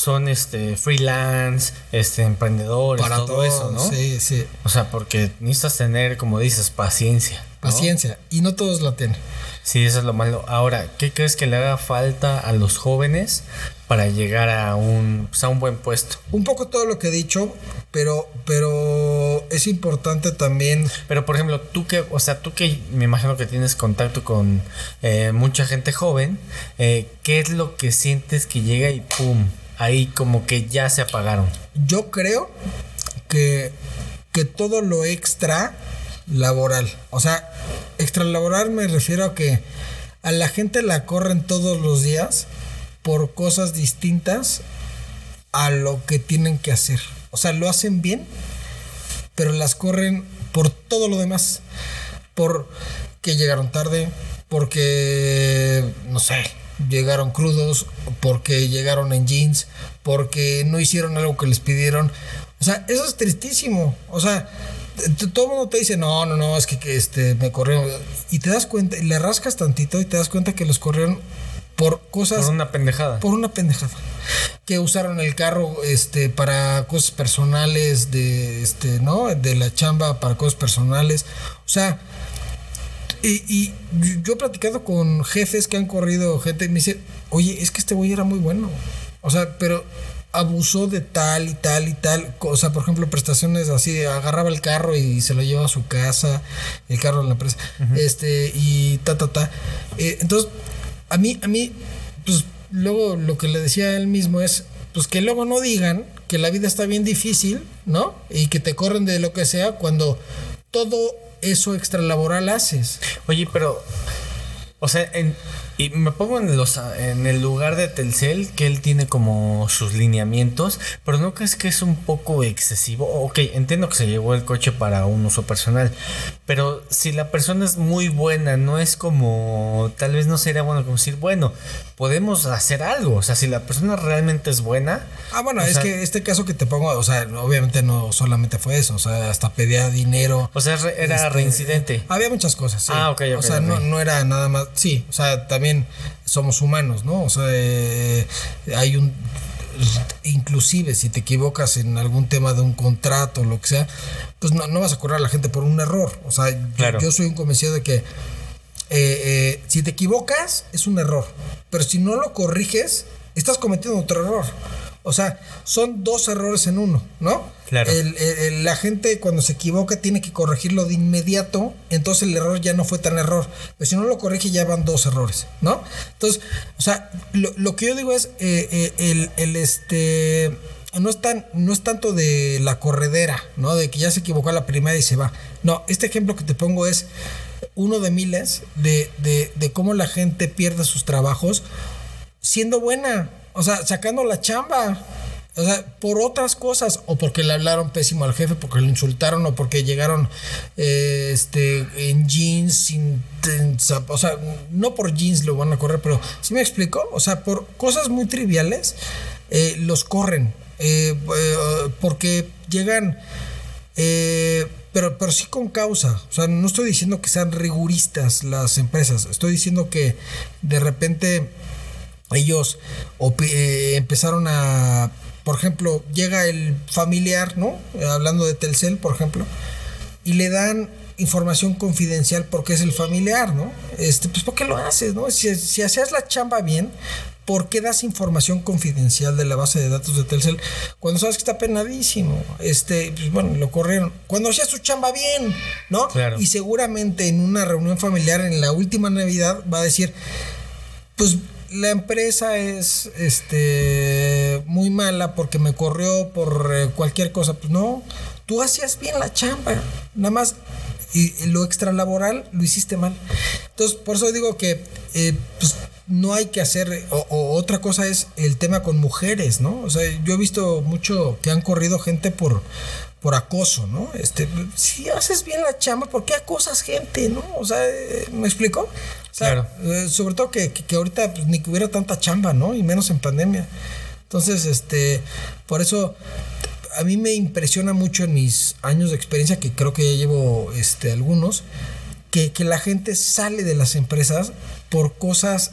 son este freelance, este emprendedores, todo, eso, ¿no? Sí, sí. O sea, porque necesitas tener, como dices, paciencia. ¿no? Paciencia. Y no todos la tienen. Sí, eso es lo malo. Ahora, ¿qué crees que le haga falta a los jóvenes para llegar a un, pues, a un buen puesto? Un poco todo lo que he dicho, pero, pero es importante también. Pero, por ejemplo, tú que, o sea, tú que me imagino que tienes contacto con eh, mucha gente joven, eh, ¿qué es lo que sientes que llega y pum? Ahí como que ya se apagaron. Yo creo que, que todo lo extra laboral, o sea, extra laboral me refiero a que a la gente la corren todos los días por cosas distintas a lo que tienen que hacer. O sea, lo hacen bien, pero las corren por todo lo demás. Por que llegaron tarde, porque, no sé, llegaron crudos, porque llegaron en jeans, porque no hicieron algo que les pidieron. O sea, eso es tristísimo. O sea, todo el mundo te dice, no, no, no, es que, que, este, me corrieron. Y te das cuenta, y le rascas tantito y te das cuenta que los corrieron por cosas Por una pendejada. por una pendejada. Que usaron el carro este para cosas personales de este, ¿no? De la chamba para cosas personales. O sea, y, y yo he platicado con jefes que han corrido gente y me dice, "Oye, es que este güey era muy bueno." O sea, pero abusó de tal y tal y tal, o sea, por ejemplo, prestaciones así, agarraba el carro y se lo llevaba a su casa, el carro de la empresa, este, y ta, ta, ta. Eh, entonces, a mí, a mí, pues luego lo que le decía a él mismo es, pues que luego no digan que la vida está bien difícil, ¿no? Y que te corren de lo que sea cuando todo eso extralaboral haces. Oye, pero, o sea, en- y me pongo en, los, en el lugar de Telcel, que él tiene como sus lineamientos, pero ¿no crees que es un poco excesivo? Ok, entiendo que se llevó el coche para un uso personal, pero si la persona es muy buena, no es como, tal vez no sería bueno como decir, bueno, podemos hacer algo, o sea, si la persona realmente es buena, Ah, bueno, es sea- que este caso que te pongo, o sea, obviamente no solamente fue eso, o sea, hasta pedía dinero. o sea, era Este, reincidente. Había muchas cosas, sí. Ah, ok, ok, O sea, no era nada más. Sí, o sea, también somos humanos, ¿no? O sea, eh, hay un. Inclusive si te equivocas en algún tema de un contrato o lo que sea, pues no, no vas a correr a la gente por un error. O sea, yo, soy un convencido de que eh, eh, si te equivocas es un error, pero si no lo corriges, estás cometiendo otro error. O sea, son dos errores en uno, ¿no? Claro. El- la gente cuando se equivoca tiene que corregirlo de inmediato, entonces el error ya no fue tan error. Pero si no lo corrige ya van dos errores, ¿no? Entonces, o sea, lo, lo que yo digo es, eh, eh, el, el, este, no es, tan, no es tanto de la corredera, ¿no? De que ya se equivocó la primera y se va. No, este ejemplo que te pongo es uno de miles de, de, de cómo la gente pierde sus trabajos siendo buena, o sea, sacando la chamba. O sea, por otras cosas, o porque le hablaron pésimo al jefe, porque le insultaron, o porque llegaron eh, este, en jeans, sin, o sea, no por jeans lo van a correr, pero ¿sí me explico? O sea, por cosas muy triviales eh, los corren, eh, porque llegan pero, pero sí con causa. O sea, no estoy diciendo que sean riguristas las empresas. Estoy diciendo que de repente ellos empezaron a, por ejemplo, llega el familiar, ¿no? Eh, Hablando de Telcel, por ejemplo, y le dan información confidencial porque es el familiar, ¿no? Este, pues ¿por qué lo haces, no? Si, si hacías la chamba bien, ¿por qué das información confidencial de la base de datos de Telcel cuando sabes que está penadísimo? Este, pues bueno, lo corrieron. Cuando hacías tu chamba bien, ¿no? Claro. Y seguramente en una reunión familiar en la última Navidad va a decir, pues la empresa es este muy mala porque me corrió por eh, cualquier cosa. Pues no, tú hacías bien la chamba. Nada más Y lo extralaboral lo hiciste mal. Entonces, por eso digo que eh, pues, no hay que hacer, o, otra cosa es el tema con mujeres, ¿no? O sea, yo he visto mucho que han corrido gente por, por acoso, ¿no? Este, si haces bien la chamba, ¿por qué acosas gente, no? O sea, eh, ¿me explico? O sea, Claro. eh, sobre todo que, que- que ahorita pues, ni que hubiera tanta chamba, ¿no? Y menos en pandemia. Entonces, este, por eso a mí me impresiona mucho en mis años de experiencia, que creo que ya llevo este, algunos, que, que la gente sale de las empresas por cosas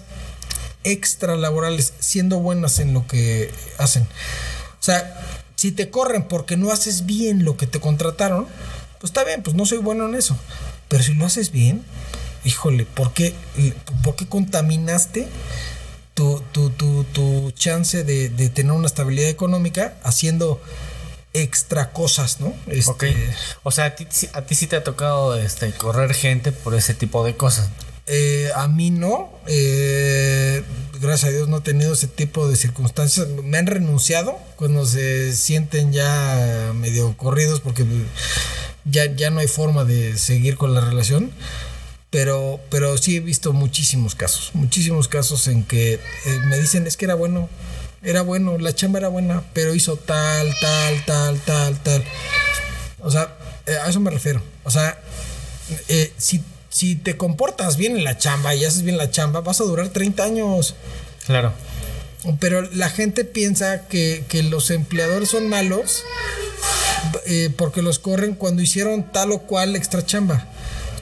extra laborales, siendo buenas en lo que hacen. O sea, si te corren porque no haces bien lo que te contrataron, pues está bien, pues no soy bueno en eso. Pero si lo haces bien, híjole, ¿por qué, por qué contaminaste tu, tu, tu, tu chance de, de tener una estabilidad económica haciendo extra cosas, ¿no? Este, Ok. O sea, a ti, a ti sí te ha tocado este, correr gente por ese tipo de cosas. Eh, a mí no. eh, gracias a Dios no he tenido ese tipo de circunstancias. Me han renunciado cuando se sienten ya medio corridos porque ya, ya no hay forma de seguir con la relación. Pero, pero sí he visto muchísimos casos, muchísimos casos en que eh, me dicen es que era bueno, era bueno, la chamba era buena, pero hizo tal, tal, tal, tal, tal. O sea, eh, a eso me refiero. O sea, eh, si, si te comportas bien en la chamba y haces bien la chamba, vas a durar 30 años. Claro. Pero la gente piensa que, que los empleadores son malos eh, porque los corren cuando hicieron tal o cual extra chamba.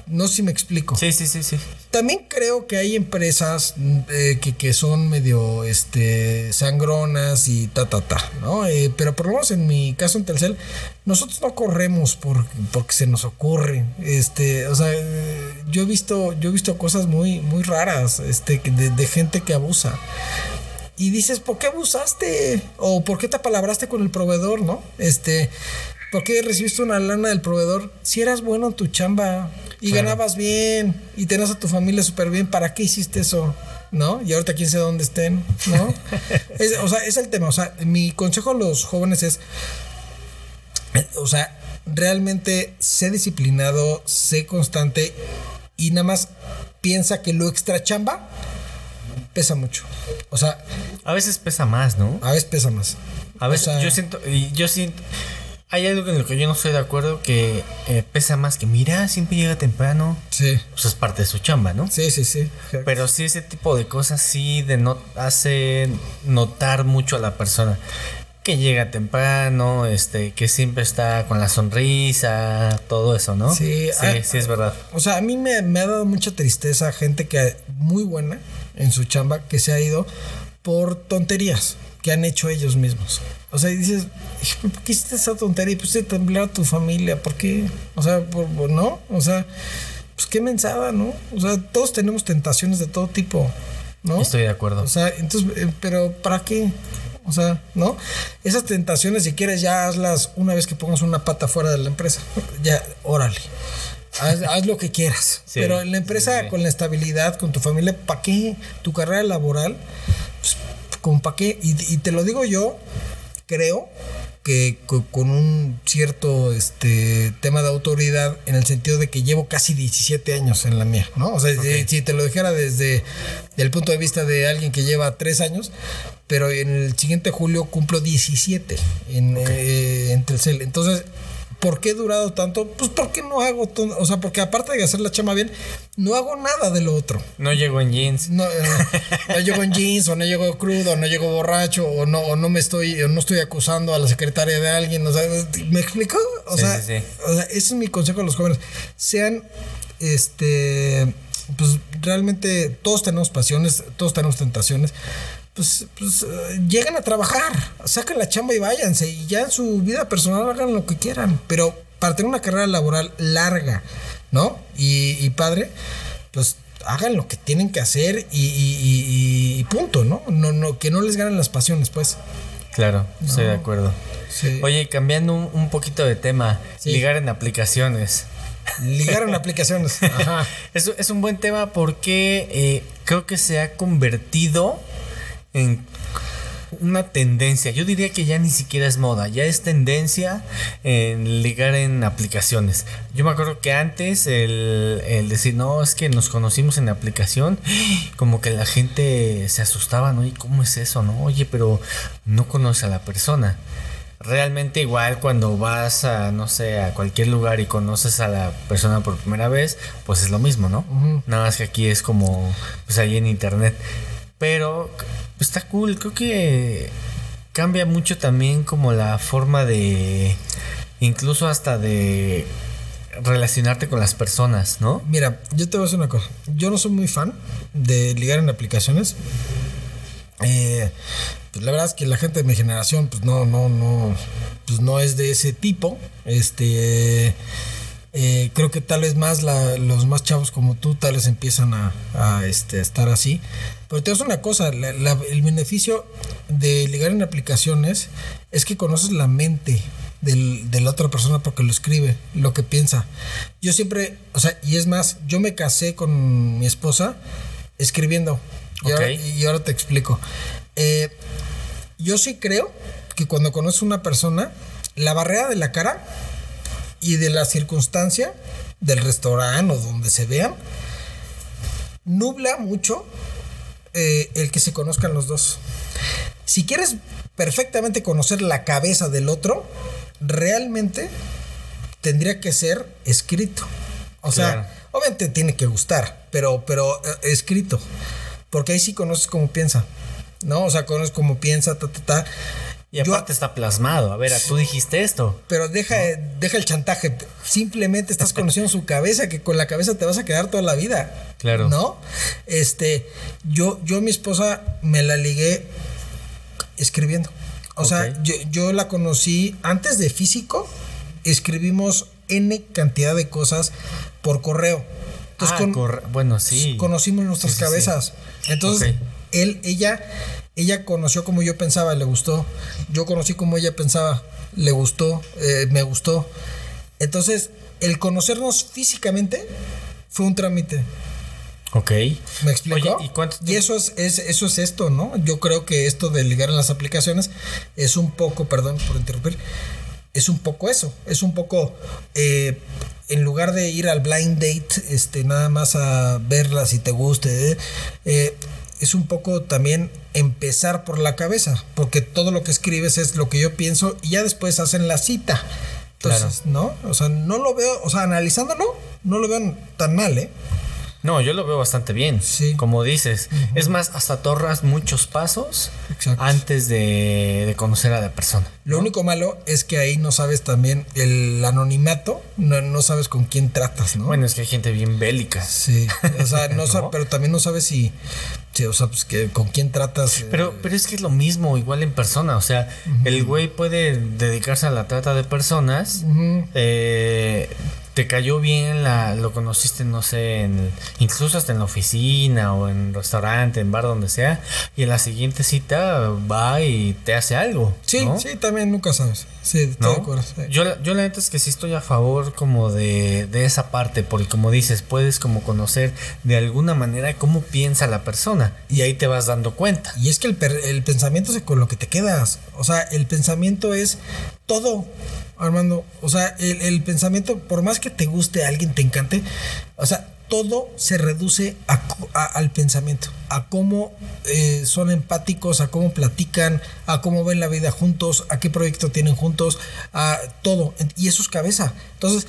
No sé si me explico. Sí, sí, sí, sí. También creo que hay empresas mm, eh, que, que son medio este, sangronas y ta, ta, ta, ¿no? Eh, pero por lo menos en mi caso en Telcel, nosotros no corremos por, porque se nos ocurre. Este, o sea, yo he visto, yo he visto cosas muy, muy raras este, de, de gente que abusa. Y dices, ¿por qué abusaste? O ¿por qué te apalabraste con el proveedor, no? Este, ¿por qué recibiste una lana del proveedor? Si eras bueno en tu chamba y Claro. ganabas bien y tenías a tu familia súper bien, ¿para qué hiciste eso? ¿No? Y ahorita quién sabe dónde estén, ¿no? Es- o sea, es el tema. O sea, mi consejo a los jóvenes es, eh, o sea, realmente sé disciplinado, sé constante y nada más piensa que lo extra chamba pesa mucho. O sea, A veces pesa más, ¿no? a veces pesa más. A veces O sea, yo siento, yo siento, hay algo en lo que yo no estoy de acuerdo que eh, pesa más que, mira, siempre llega temprano. Sí, Pues es parte de su chamba, ¿no? sí, sí, sí. Pero sí ese tipo de cosas sí de no hace notar mucho a la persona que llega temprano, este, que siempre está con la sonrisa, todo eso, ¿no? Sí, sí, ah, sí es verdad. O sea, a mí me, me ha dado mucha tristeza gente que muy buena en su chamba que se ha ido por tonterías que han hecho ellos mismos. O sea, y dices, "Hijo, ¿por qué hiciste esa tontería? Y pusiste a temblar a tu familia, ¿por qué? O sea, por- por- ¿no? O sea, pues qué mensada, ¿no? O sea, todos tenemos tentaciones de todo tipo, ¿no? Estoy de acuerdo. O sea, entonces, eh, pero ¿para qué? O sea, ¿no? Esas tentaciones, si quieres, ya hazlas una vez que pongas una pata fuera de la empresa. Ya, órale. Haz, haz lo que quieras. Sí, pero en la empresa, sí, sí. con la estabilidad, con tu familia, ¿para qué? Tu carrera laboral, pues, ¿con para qué? Y, y te lo digo yo, creo que co- con un cierto este tema de autoridad en el sentido de que llevo casi 17 años en la mía, ¿no? O sea, si- si te lo dijera desde el punto de vista de alguien que lleva 3 años, pero en el siguiente julio cumplo 17 en, eh, en Telcel. Entonces, ¿por qué he durado tanto? Pues porque no hago, todo, o sea, porque aparte de hacer la chama bien, no hago nada de lo otro. No llego en jeans. No, eh, no llego en jeans, o no llego crudo, o no llego borracho, o no, o no me estoy, o no estoy acusando a la secretaria de alguien. O sea, ¿me explico? O, Sí, sea, sí, sí. o sea, ese es mi consejo a los jóvenes. Sean, este, pues realmente todos tenemos pasiones, todos tenemos tentaciones. Pues, pues eh, llegan a trabajar, sacan la chamba y váyanse. Y ya en su vida personal hagan lo que quieran. Pero para tener una carrera laboral larga, ¿no? Y, y padre, pues hagan lo que tienen que hacer y, y- y- y punto, ¿no? No, no, que no les ganen las pasiones, pues. Claro, estoy de acuerdo. Sí. Oye, cambiando un, un poquito de tema, Sí. ligar en aplicaciones. Ligaron aplicaciones. Ajá. Es, es un buen tema porque eh, creo que se ha convertido en una tendencia. Yo diría que ya ni siquiera es moda, ya es tendencia en ligar en aplicaciones. Yo me acuerdo que antes el, el decir, no, es que nos conocimos en aplicación, como que la gente se asustaba, ¿no? ¿Y cómo es eso, no? Oye, pero no conoce a la persona realmente igual cuando vas a, no sé, a cualquier lugar y conoces a la persona por primera vez, pues es lo mismo, ¿no? Nada más que aquí es como, pues ahí en internet. Pero está cool, creo que cambia mucho también como la forma de, incluso hasta de relacionarte con las personas, ¿no? Mira, yo te voy a decir una cosa. Yo no soy muy fan de ligar en aplicaciones. Eh, pues la verdad es que la gente de mi generación, pues no, no, no, pues no es de ese tipo. Este, eh, creo que tal vez más los más chavos como tú, tal vez empiezan a, este, estar así. Pero te una cosa, el beneficio de ligar en aplicaciones es que conoces la mente de la otra persona porque lo escribe, lo que piensa. Yo siempre, o sea, y es más, yo me casé con mi esposa escribiendo. Y, ahora, y ahora te explico. Eh, yo sí creo que cuando conoces una persona, la barrera de la cara y de la circunstancia del restaurante o donde se vean, nubla mucho eh, el que se conozcan los dos. Si quieres perfectamente conocer la cabeza del otro, realmente tendría que ser escrito. O sea, obviamente tiene que gustar, pero, pero eh, escrito. Porque ahí sí conoces cómo piensa. ¿no? O sea, conoces cómo piensa, ta, ta, ta. Y aparte está plasmado. A ver, tú dijiste esto. Pero deja, deja el chantaje. Simplemente estás conociendo su cabeza, que con la cabeza te vas a quedar toda la vida. Claro. ¿No? Este, yo, yo mi esposa me la ligué escribiendo. O sea, yo, yo, la conocí antes de físico. Escribimos N cantidad de cosas por correo. Entonces, ah, bueno, sí. Conocimos nuestras cabezas. Entonces, él, ella, ella conoció como yo pensaba, le gustó. Yo conocí como ella pensaba, le gustó, eh, me gustó. Entonces, el conocernos físicamente fue un trámite. Ok. ¿Me explico? ¿y, eso es, eso es esto, ¿no? Yo creo que esto de ligar en las aplicaciones es un poco, perdón por interrumpir, es un poco eso. Es un poco, eh, en lugar de ir al blind date, este, nada más a verla si te guste, eh, es un poco también empezar por la cabeza, porque todo lo que escribes es lo que yo pienso y ya después hacen la cita. Entonces, ¿no? O sea, no lo veo, o sea, analizándolo, no lo veo tan mal, ¿eh? No, yo lo veo bastante bien. Sí. Como dices. Es más, hasta torras muchos pasos antes de, conocer a la persona. Lo único malo es que ahí no sabes también el anonimato, no, sabes con quién tratas, ¿no? Bueno, es que hay gente bien bélica. Sí. O sea, no, pero también no sabes si. O sea, pues que con quién tratas. Eh, pero, pero es que es lo mismo, igual en persona. O sea, el güey puede dedicarse a la trata de personas. eh, te cayó bien, la, lo conociste, no sé, en, incluso hasta en la oficina o en restaurante, en bar, donde sea, y en la siguiente cita va y te hace algo. Sí, sí, también nunca sabes. Sí, ¿No? de acuerdo. Yo, yo la neta es que sí estoy a favor como de, de esa parte, porque como dices, puedes como conocer de alguna manera cómo piensa la persona y ahí te vas dando cuenta. Y es que el, el pensamiento es con lo que te quedas. O sea, el pensamiento es todo. Armando, o sea, el, pensamiento, por más que te guste, a alguien te encante, o sea, todo se reduce al pensamiento, a cómo eh, son empáticos, a cómo platican, a cómo ven la vida juntos, a qué proyecto tienen juntos, a todo. Y eso es cabeza. Entonces,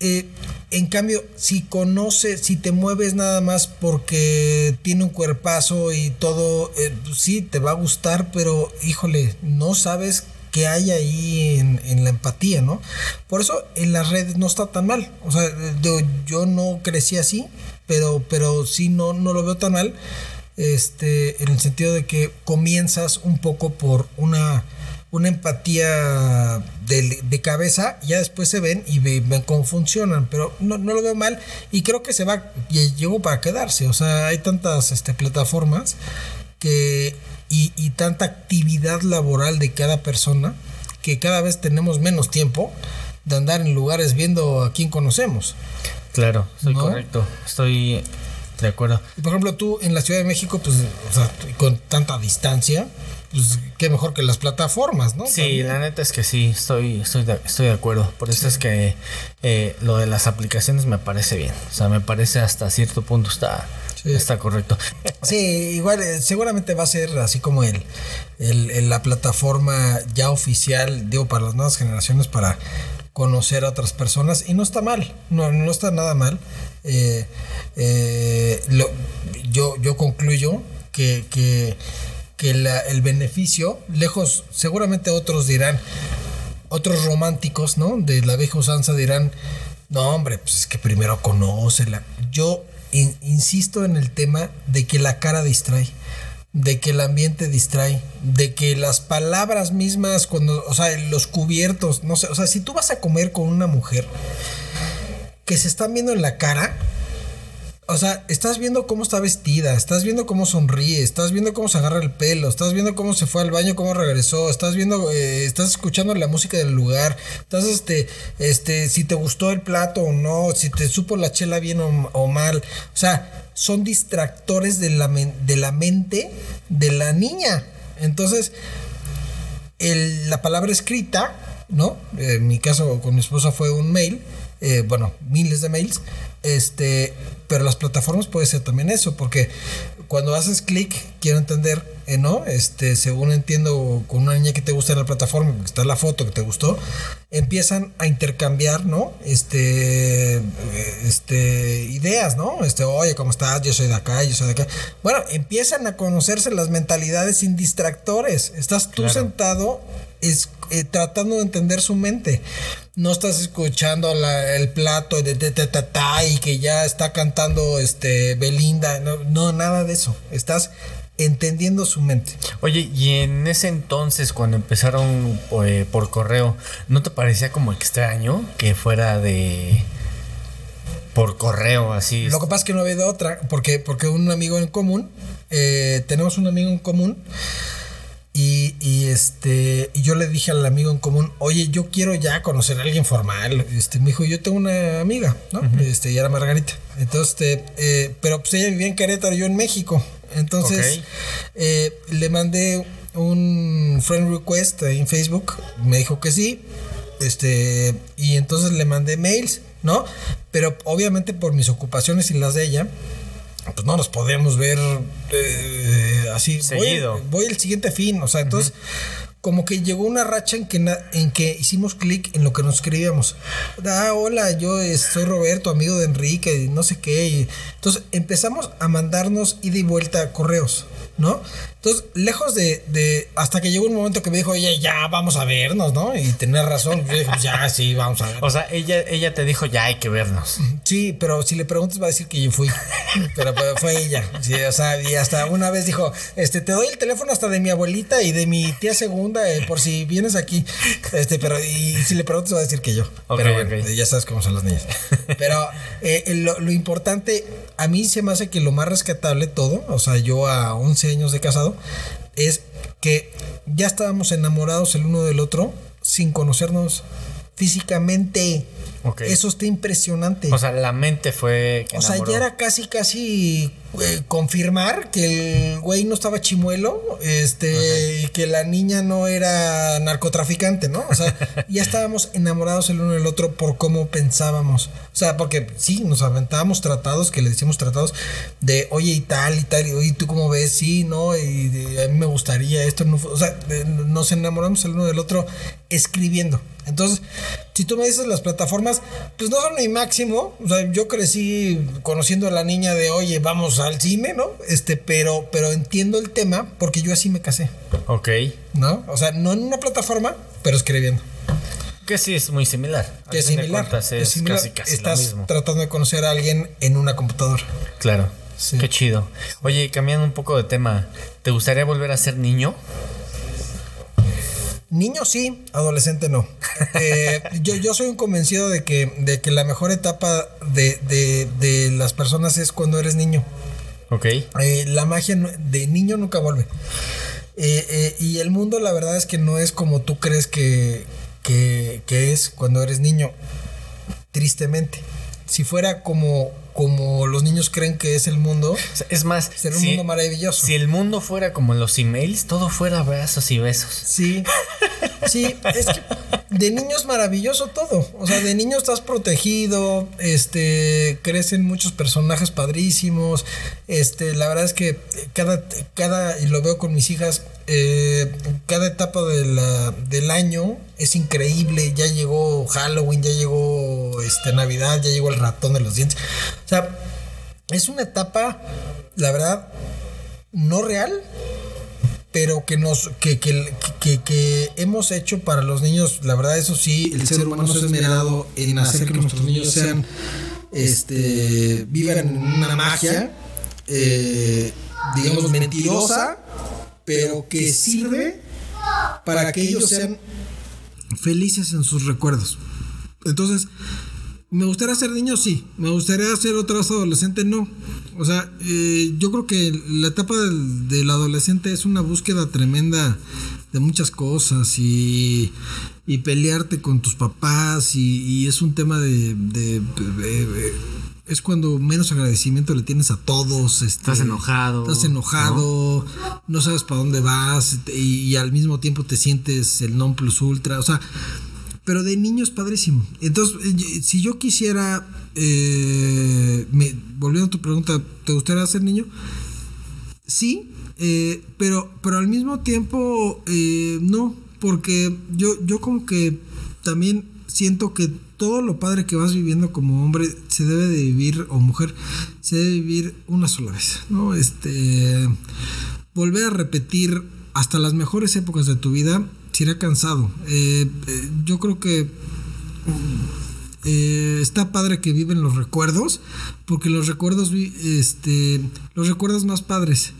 eh, en cambio, si conoces, si te mueves nada más porque tiene un cuerpazo y todo, eh, sí, te va a gustar, pero híjole, no sabes que hay ahí en, la empatía, ¿no? Por eso en las redes no está tan mal. O sea, yo, no crecí así, pero, pero sí no, no lo veo tan mal. Este, en el sentido de que comienzas un poco por una, una empatía de, cabeza, ya después se ven y ven, cómo funcionan, pero no, lo veo mal y creo que se va, llegó para quedarse, o sea, hay tantas este, plataformas que y, tanta actividad laboral de cada persona que cada vez tenemos menos tiempo de andar en lugares viendo a quién conocemos. Claro, soy correcto. Estoy de acuerdo. Y por ejemplo, tú en la Ciudad de México, pues, o sea, con tanta distancia, pues qué mejor que las plataformas, ¿no? Sí, También. la neta es que sí, estoy, estoy, de, estoy de acuerdo. Por eso es que eh, lo de las aplicaciones me parece bien. O sea, me parece hasta cierto punto está, Sí. está correcto. Sí, igual eh, seguramente va a ser así como el, la plataforma ya oficial, digo, para las nuevas generaciones para conocer a otras personas y no está mal, no, no está nada mal. Eh, eh, yo, yo concluyo que, que, el beneficio, lejos, seguramente otros dirán, otros románticos, ¿no? De la vieja usanza dirán, no, hombre, pues es que primero conócela. Yo in- insisto en el tema de que la cara distrae, de que el ambiente distrae, de que las palabras mismas, cuando, o sea, los cubiertos, no sé, o sea, si tú vas a comer con una mujer que se están viendo en la cara, o sea, estás viendo cómo está vestida, estás viendo cómo sonríe, estás viendo cómo se agarra el pelo, estás viendo cómo se fue al baño, cómo regresó, estás viendo, eh, estás escuchando la música del lugar, estás, este, este, si te gustó el plato o no, si te supo la chela bien o, mal, o sea, son distractores de la, de la mente de la niña. Entonces, el- la palabra escrita, ¿no? En mi caso con mi esposa fue un mail, eh, bueno, miles de mails, este, pero las plataformas puede ser también eso, porque cuando haces clic, quiero entender, eh, ¿no? Este, según entiendo, con una niña que te gusta en la plataforma, porque está la foto que te gustó, empiezan a intercambiar, ¿no? Este, eh, este, ideas, ¿no? Este, oye, ¿cómo estás? Yo soy de acá, yo soy de acá. Bueno, empiezan a conocerse las mentalidades sin distractores. Estás tú Claro. sentado es, eh, tratando de entender su mente. No estás escuchando la- el plato de ta, ta, ta, y que ya está cantando este Belinda. No, no, nada de eso. Estás entendiendo su mente. Oye, y en ese entonces, cuando empezaron eh, por correo, ¿no te parecía como extraño que fuera de. por correo así? Lo que pasa es que no había de otra, porque, porque un amigo en común, eh, tenemos un amigo en común, y, y, este, y yo le dije al amigo en común, oye, yo quiero ya conocer a alguien formal. Este, me dijo, yo tengo una amiga, ¿no? Este, y era Margarita. Entonces, este, eh, pero pues ella vivía en Querétaro, yo en México. Entonces, eh, le mandé un friend request en Facebook, me dijo que sí, este, y entonces le mandé mails, ¿no? Pero obviamente por mis ocupaciones y las de ella, pues no nos podemos ver eh, así. Seguido. Voy, voy el siguiente fin, o sea, entonces como que llegó una racha en que, na- en que hicimos clic en lo que nos escribíamos. Ah, hola, yo eh, soy Roberto, amigo de Enrique, y no sé qué. y- entonces empezamos a mandarnos ida y vuelta correos, ¿no? Entonces, lejos de, de- Hasta que llegó un momento que me dijo, oye, ya vamos a vernos, ¿no? Y tenía razón. Yo dije, "Pues ya, sí, vamos a ver. O sea, ella, ella te dijo, ya hay que vernos. Sí, pero si le preguntas va a decir que yo fui. Pero, pero fue ella. Sí, o sea, y hasta una vez dijo, este, te doy el teléfono hasta de mi abuelita y de mi tía segunda eh, por si vienes aquí. Este, pero y si le preguntas va a decir que yo. Ok, pero bueno, ok. ya sabes cómo son las niñas. Pero eh, lo, lo importante, a mí se me hace que lo más rescatable todo, o sea, yo a 11 años de casado, es que ya estábamos enamorados el uno del otro sin conocernos físicamente. Eso está impresionante. O sea, la mente fue. que O sea, ya era casi, casi eh, confirmar que el güey no estaba chimuelo, este, y que la niña no era narcotraficante, ¿no? O sea, ya estábamos enamorados el uno del otro por cómo pensábamos. O sea, porque sí, nos aventábamos tratados, que le decimos tratados, de oye y tal y tal, y oye, ¿tú cómo ves? Sí, ¿no? Y de, a mí me gustaría esto, no o sea, de- nos enamoramos el uno del otro escribiendo. Entonces, si tú me dices las plataformas, pues no son mi máximo. O sea, yo crecí conociendo a la niña de, oye, vamos al cine, ¿no? Este, pero, pero entiendo el tema porque yo así me casé, Ok. ¿no? O sea, no en una plataforma, pero escribiendo. Que sí es muy similar. Que es similar. es es similar. casi, casi Estás lo mismo. tratando de conocer a alguien en una computadora. Claro. Sí. Qué chido. Oye, cambiando un poco de tema, ¿te gustaría volver a ser niño? Niño sí, adolescente no. Eh, yo, yo soy un convencido de que, de que la mejor etapa de, de, de las personas es cuando eres niño. Ok. Eh, la magia de niño nunca vuelve. Eh, eh, y el mundo, la verdad es que no es como tú crees que, que, que es cuando eres niño. Tristemente. si fuera como, como los niños creen que es el mundo, O sea, es más, sería un si- mundo maravilloso. Si el mundo fuera como los emails, todo fuera abrazos y besos. Sí, sí, es que de niño es maravilloso todo. O sea, de niño estás protegido, este, crecen muchos personajes padrísimos. Este, la verdad es que cada, cada, y lo veo con mis hijas, eh, cada etapa de la- del año es increíble. Ya llegó Halloween, ya llegó este, Navidad, ya llegó el ratón de los dientes. O sea, es una etapa, la verdad, no real, pero que nos que, que, que, que hemos hecho para los niños, la verdad eso sí, el ser humano se ha esmerado en hacer que nuestros niños sean este vivan en una magia eh, digamos mentirosa, pero que sirve para que ellos sean felices en sus recuerdos. Entonces, ¿Me gustaría ser niño? Sí. ¿Me gustaría ser otra vez adolescente? No. O sea, eh, yo creo que la etapa del, adolescente es una búsqueda tremenda de muchas cosas y, pelearte con tus papás y, es un tema de- es cuando menos agradecimiento le tienes a todos. este, Estás enojado, Estás enojado, no, sabes para dónde vas y, y al mismo tiempo te sientes el non plus ultra. O sea, pero de niño es padrísimo. Entonces, eh, si yo quisiera, eh, me, volviendo a tu pregunta, ¿te gustaría ser niño? Sí, eh, pero, pero al mismo tiempo eh, no, porque yo, yo como que también siento que todo lo padre que vas viviendo como hombre se debe de vivir, o mujer, se debe vivir una sola vez, ¿no? Este, volver a repetir hasta las mejores épocas de tu vida sería cansado. Eh, eh, yo creo que eh, está padre que viven los recuerdos, porque los recuerdos, este, los recuerdos más padres.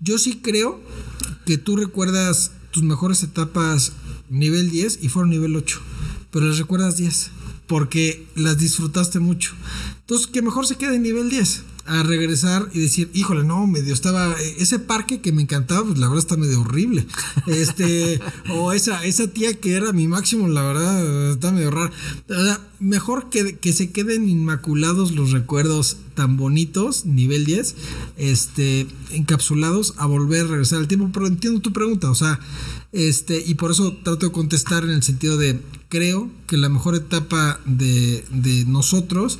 Yo sí creo que tú recuerdas tus mejores etapas nivel 10 y fueron nivel 8, pero las recuerdas 10 porque las disfrutaste mucho. Entonces, que mejor se quede en nivel 10 a regresar y decir, híjole, no, medio estaba ese parque que me encantaba, pues la verdad está medio horrible. Este, o esa esa tía que era mi máximo, la verdad está medio rara. O sea, mejor que, que se queden inmaculados los recuerdos tan bonitos, nivel 10, este, encapsulados a volver a regresar al tiempo, pero entiendo tu pregunta, o sea, este, y por eso trato de contestar en el sentido de creo que la mejor etapa de, de nosotros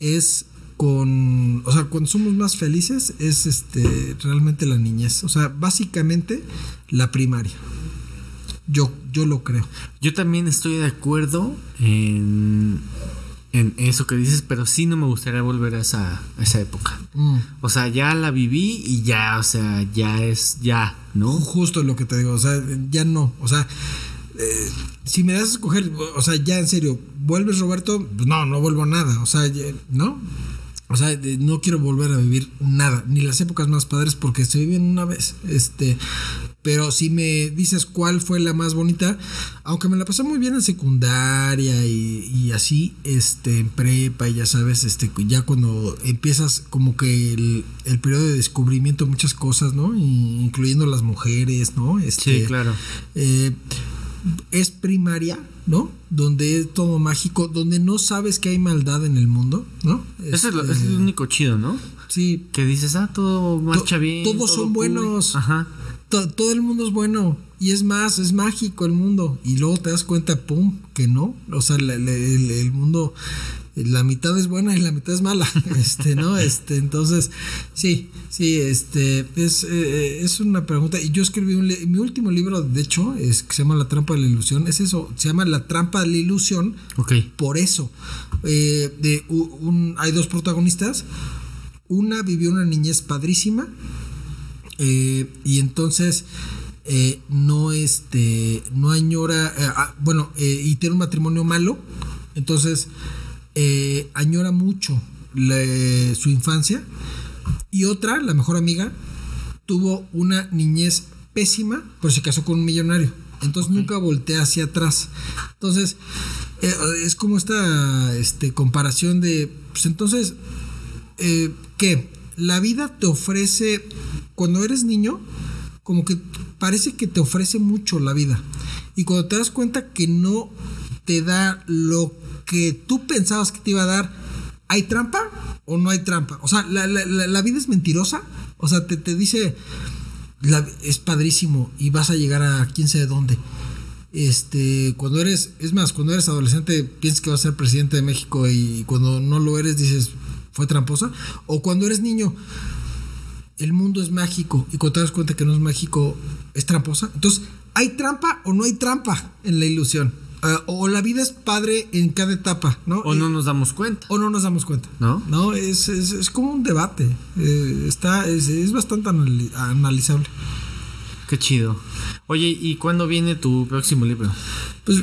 es con, o sea, cuando somos más felices es este realmente la niñez, o sea, básicamente la primaria. Yo yo lo creo. Yo también estoy de acuerdo en, en eso que dices, pero sí no me gustaría volver a esa, a esa época. Mm. O sea, ya la viví y ya, o sea, ya es ya, ¿no? Justo lo que te digo, o sea, ya no, o sea, eh, si me das a escoger, o sea, ya en serio, ¿vuelves Roberto? Pues no, no vuelvo a nada, o sea, ya- ¿no? O sea, de- no quiero volver a vivir nada, ni las épocas más padres porque se viven una vez, este, pero si me dices cuál fue la más bonita, aunque me la pasé muy bien en secundaria y, y así, este, en prepa y ya sabes, este, ya cuando empiezas como que el, el periodo de descubrimiento de muchas cosas, ¿no? Y incluyendo las mujeres, ¿no? Este, Sí, claro. eh, es primaria, ¿no? Donde es todo mágico, donde no sabes que hay maldad en el mundo, ¿no? Eso es lo, Este, es único chido, ¿no? Sí, Que dices, ah, todo marcha To- bien. todos todo son cool. buenos. Ajá. To- todo el mundo es bueno. Y es más, es mágico el mundo. Y luego te das cuenta, pum, que no. O sea, el, el mundo, la mitad es buena y la mitad es mala. Este, ¿no? Este, entonces, sí, sí, este, es, eh, es una pregunta. Y yo escribí un mi último libro, de hecho, es que se llama La trampa de la ilusión. Es eso, se llama La trampa de la ilusión Ok. por eso. Eh, de un- hay dos protagonistas. Una vivió una niñez padrísima. Eh, y entonces eh, no este no añora eh, ah, bueno y tiene un matrimonio malo entonces añora mucho su infancia. Y otra la mejor amiga tuvo una niñez pésima pero se casó con un millonario. Entonces nunca voltea hacia atrás. Entonces es como esta este, comparación de pues entonces eh, que la vida te ofrece, cuando eres niño, como que parece que te ofrece mucho la vida. Y cuando te das cuenta que no te da lo que tú pensabas que te iba a dar, ¿hay trampa o no hay trampa? O sea, la, la- la- vida es mentirosa. O sea, te, te dice, es padrísimo y vas a llegar a quién sabe dónde. Este, cuando eres, es más, cuando eres adolescente piensas que vas a ser presidente de México y cuando no lo eres dices, fue tramposa. O cuando eres niño, el mundo es mágico y cuando te das cuenta que no es mágico, es tramposa. Entonces, ¿hay trampa o no hay trampa en la ilusión? Ah, o la vida es padre en cada etapa, ¿no? O Eh, no nos damos cuenta. o no nos damos cuenta. ¿No? No, es, es, es como un debate. Eh, está, es, es bastante anali- analizable. Qué chido. Oye, ¿y cuándo viene tu próximo libro? Pues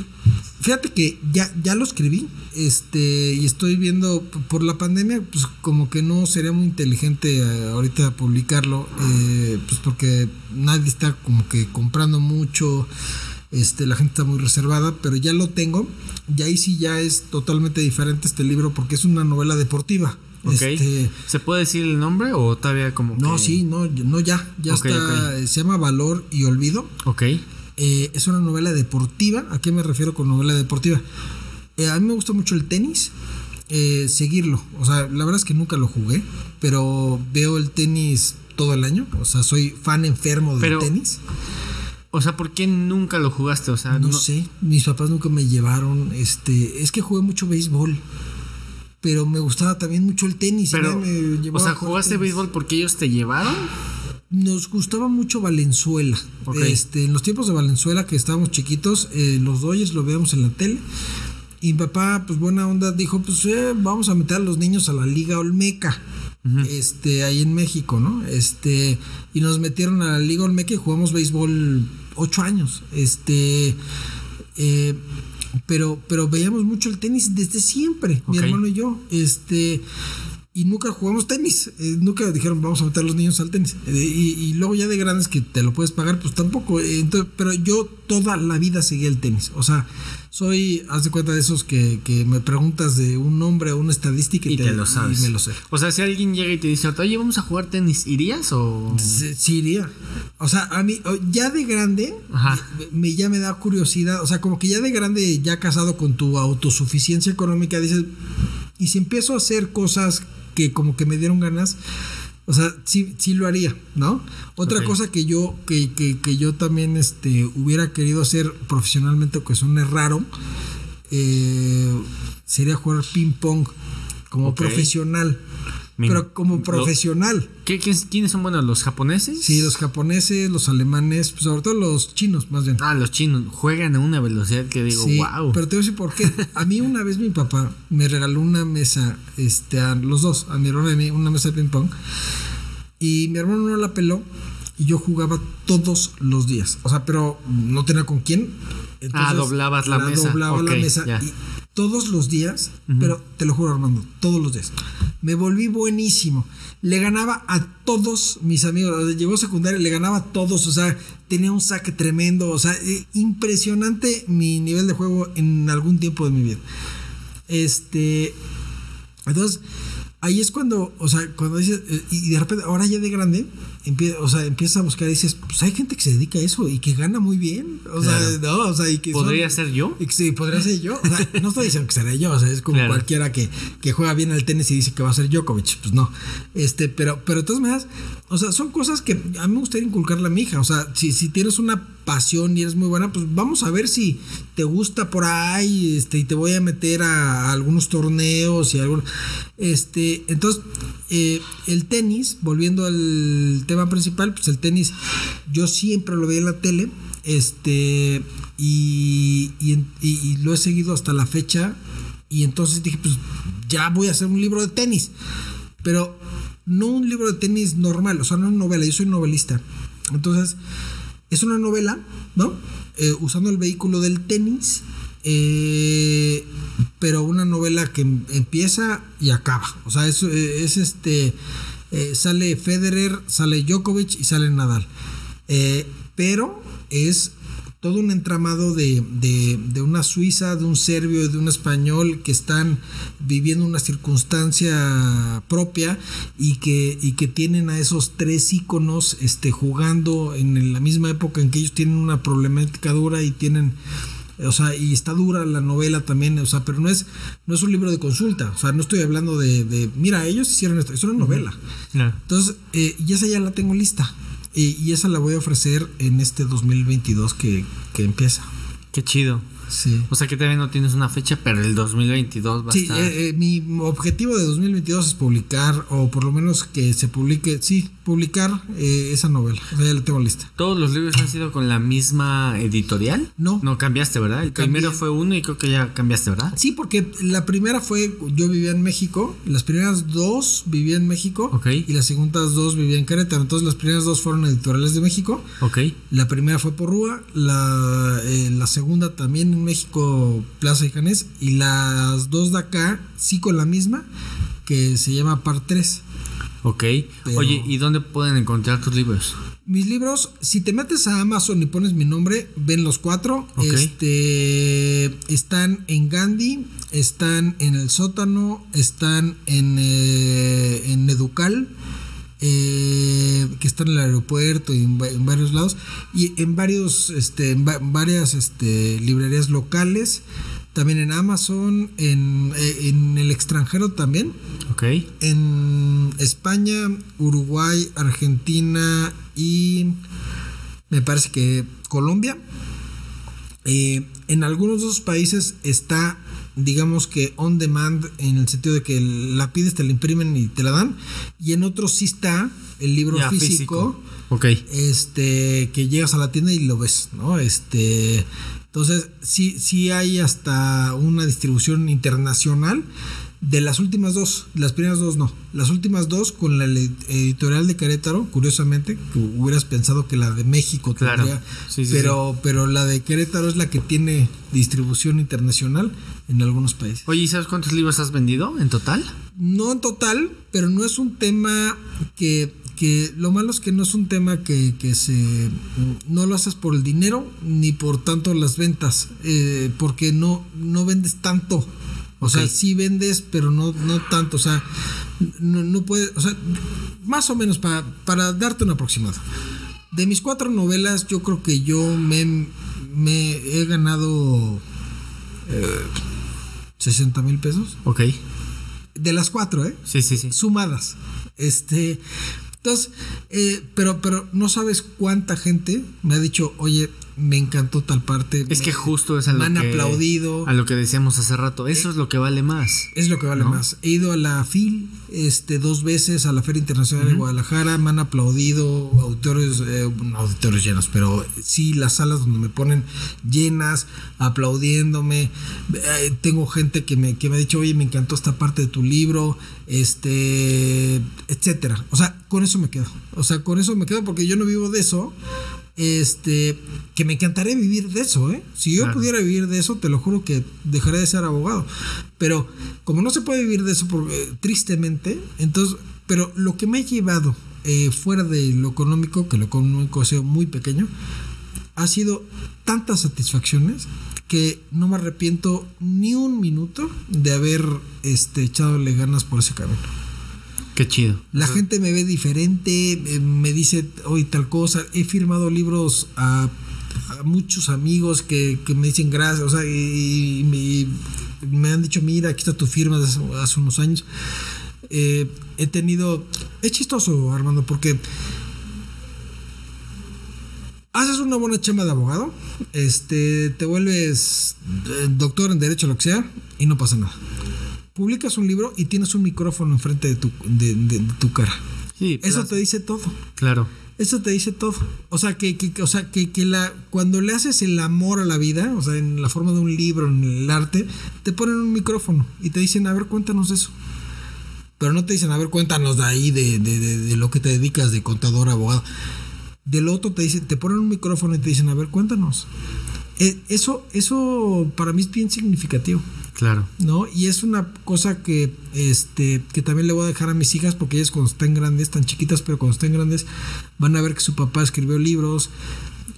fíjate que ya, ya lo escribí. Este, y estoy viendo por la pandemia, pues como que no sería muy inteligente eh, ahorita publicarlo. eh, pues porque nadie está como que comprando mucho. Este, la gente está muy reservada, pero ya lo tengo. Y ahí sí ya es totalmente diferente este libro porque es una novela deportiva. Ok. Este, ¿Se puede decir el nombre o todavía como no, que- sí, no, no ya, ya Ok, está, ok. se llama Valor y Olvido. Ok. Eh, es una novela deportiva. ¿A qué me refiero con novela deportiva? Eh, a mí me gusta mucho el tenis, eh, seguirlo. O sea, la verdad es que nunca lo jugué, pero veo el tenis todo el año. O sea, soy fan enfermo del Pero- tenis. O sea, ¿por qué nunca lo jugaste? O sea, No, sé, mis papás nunca me llevaron. Este, es que jugué mucho béisbol, pero me gustaba también mucho el tenis. y Pero, me o sea, ¿jugaste béisbol porque ellos te llevaron? Nos gustaba mucho Valenzuela. Este, en los tiempos de Valenzuela, que estábamos chiquitos, eh, los Dodgers lo veíamos en la tele. Y mi papá, pues buena onda, dijo, pues eh, vamos a meter a los niños a la Liga Olmeca. Este, ahí en México, ¿no? Este, y nos metieron a la Liga Olmeca y jugamos béisbol ocho años. Este, eh, pero, pero veíamos mucho el tenis desde siempre, mi hermano y yo. Este, y nunca jugamos tenis. eh, nunca dijeron vamos a meter a los niños al tenis. Eh, y, y luego ya de grandes que te lo puedes pagar, pues tampoco. eh, entonces, pero yo toda la vida seguí el tenis. O sea, soy, haz de cuenta de esos que, que me preguntas de un nombre o una estadística Y te lo y sabes. me lo sé. O sea, si alguien llega y te dice, oye, vamos a jugar tenis, ¿irías o...? Sí, sí iría. O sea, a mí, ya de grande, Ajá. me- ya me da curiosidad. O sea, como que ya de grande, ya casado con tu autosuficiencia económica, dices, y si empiezo a hacer cosas que como que me dieron ganas, o sea, sí, sí lo haría, ¿no? Otra cosa que yo, que, que, que yo también este, hubiera querido hacer profesionalmente, que suene raro, eh, sería jugar ping pong como profesional. Me- pero como profesional. ¿Qué, qué- quiénes son buenos? ¿Los japoneses? Sí, los japoneses, los alemanes, pues sobre todo los chinos, más bien. Ah, los chinos. Juegan a una velocidad que digo, sí, wow. pero te voy a decir por qué. A mí una vez mi papá me regaló una mesa, este, a los dos, a mi hermano y a mí, una mesa de ping pong. Y mi hermano no la peló y yo jugaba todos los días. O sea, pero no tenía con quién. Ah, doblabas la mesa. Doblaba la Ok, mesa. ya. Y todos los días, pero te lo juro, Armando, todos los días. Me volví buenísimo. Le ganaba a todos mis amigos. Llegó secundaria, le ganaba a todos. O sea, tenía un saque tremendo. O sea, eh, impresionante mi nivel de juego en algún tiempo de mi vida. Este. Entonces, ahí es cuando, o sea, cuando dices, eh, y de repente, ahora ya de grande, empie- o sea, empiezas a buscar y dices, pues hay gente que se dedica a eso y que gana muy bien. O Claro. sea, no, o sea, y que son- ¿Podría ser yo? y Sí, podría ser yo. O sea, no estoy diciendo que seré yo. O sea, es como Claro. cualquiera que, que juega bien al tenis y dice que va a ser Djokovic. Pues no. Este, pero, pero de todas maneras, o sea, son cosas que a mí me gustaría inculcarle a mi hija. O sea, si, si tienes una pasión y eres muy buena, pues vamos a ver si te gusta por ahí. Este, y te voy a meter a, a algunos torneos y algún. Este, entonces, eh, el tenis, volviendo al tema principal, pues el tenis, yo siempre lo veía en la tele. Este, y, y, lo he seguido hasta la fecha. Y entonces dije, pues ya voy a hacer un libro de tenis. Pero no un libro de tenis normal, o sea, no una novela, yo soy novelista. Entonces, es una novela, ¿no? Eh, usando el vehículo del tenis, eh, pero una novela que em- empieza y acaba. O sea, es, es este. Eh, sale Federer, sale Djokovic y sale Nadal. Eh, pero es todo un entramado de, de- de una suiza, de un serbio de un español que están viviendo una circunstancia propia y que, y que tienen a esos tres íconos este, jugando en la misma época en que ellos tienen una problemática dura y tienen O sea, y está dura la novela también, o sea, pero no es, no es un libro de consulta. O sea, no estoy hablando de, de mira, ellos hicieron esto, es una novela. Entonces, eh, y esa ya la tengo lista. Y, y esa la voy a ofrecer en este 2022 que, que empieza. Qué chido. Sí. O sea que todavía no tienes una fecha, pero el 2022 va a Sí, estar. eh, eh, mi objetivo de 2022 es publicar, o por lo menos que se publique, sí, publicar eh, esa novela. O sea, ya la tengo lista. ¿Todos los libros han sido con la misma editorial? No. No cambiaste, ¿verdad? El Cambié. primero fue uno y creo que ya cambiaste, ¿verdad? Sí, porque la primera fue, yo vivía en México, las primeras dos vivía en México Ok. y las segundas dos vivía en Querétaro. Entonces las primeras dos fueron editoriales de México. Ok. La primera fue por Rúa, la, eh, la segunda también en México, Plaza y Janés, y las dos de acá, sí con la misma, que se llama Par 3. Ok. Pero- Oye, ¿y dónde pueden encontrar tus libros? Mis libros, si te metes a Amazon y pones mi nombre, ven los cuatro. Ok. Este están en Gandhi, están en el sótano, están en, eh, en Educal, eh, que están en el aeropuerto y en, va- en varios lados, y en varios, este, en va- varias este, librerías locales, también en Amazon, en, eh, en el extranjero también Ok. en España, Uruguay, Argentina y me parece que Colombia. Eh, en algunos de esos países está, digamos que on demand, en el sentido de que la pides, te la imprimen y te la dan. Y en otros sí está el libro Ya, físico, Ok. este, que llegas a la tienda y lo ves, ¿no? Este, entonces, sí, sí hay hasta una distribución internacional de las últimas dos, las primeras dos no, las últimas dos con la ed- editorial de Querétaro, curiosamente, que hubieras pensado que la de México Claro. tendría, Sí, sí, pero, pero la de Querétaro es la que tiene distribución internacional en algunos países. Oye, ¿y sabes cuántos libros has vendido en total? No en total, pero no es un tema que, que lo malo es que no es un tema que, que se no lo haces por el dinero ni por tanto las ventas, eh, porque no, no vendes tanto. O sea, sí vendes, pero no, no tanto. O sea, no, no puedes, o sea, más o menos para, para darte un aproximado. De mis cuatro novelas, yo creo que yo me, me he ganado eh, 60 mil pesos. Ok. De las cuatro, ¿eh? Sí, sí, sí. sumadas. Este, entonces, eh, pero, pero no sabes cuánta gente me ha dicho, oye, me encantó tal parte. Es me- que justo es a lo me han que, aplaudido. A lo que decíamos hace rato. Eso es lo que vale más. Es lo que vale ¿no? más. He ido a la FIL este, dos veces, a la Feria Internacional de Guadalajara, me han aplaudido auditores, eh, no auditores llenos, pero sí las salas donde me ponen llenas, aplaudiéndome. Eh, tengo gente que me, que me ha dicho, oye, me encantó esta parte de tu libro, este, etcétera. O sea, con eso me quedo. O sea, con eso me quedo porque yo no vivo de eso. Este, que me encantaría vivir de eso, ¿eh? Si yo Claro. pudiera vivir de eso, te lo juro que dejaré de ser abogado. Pero como no se puede vivir de eso, eh, tristemente, entonces, pero lo que me ha llevado eh, fuera de lo económico, que lo económico ha sido muy pequeño, ha sido tantas satisfacciones que no me arrepiento ni un minuto de haber este, echadole ganas por ese camino. Qué chido. La gente me ve diferente, eh, me dice hoy tal cosa. He firmado libros a, a muchos amigos que, que me dicen gracias, o sea, y, y me, me han dicho, mira, aquí está tu firma hace unos años. Eh, he tenido... Es chistoso, Armando, porque haces una buena chamba de abogado, este, te vuelves eh, doctor en derecho, lo que sea, y no pasa nada. Publicas un libro y tienes un micrófono enfrente de tu, de, de- de tu cara. Sí, Eso te dice todo. Claro. Eso te dice todo. O sea, que, que- o sea, que, que la, cuando le haces el amor a la vida, o sea, en la forma de un libro, en el arte, te ponen un micrófono y te dicen, a ver, cuéntanos eso. Pero no te dicen, a ver, cuéntanos de ahí, de, de- de- de lo que te dedicas, de contador, abogado. Del otro te dicen, te ponen un micrófono y te dicen, a ver, cuéntanos. Eh, eso, eso para mí es bien significativo. Claro. ¿no? Y es una cosa que, este, que también le voy a dejar a mis hijas porque ellas cuando estén grandes, tan chiquitas, pero cuando estén grandes, van a ver que su papá escribió libros.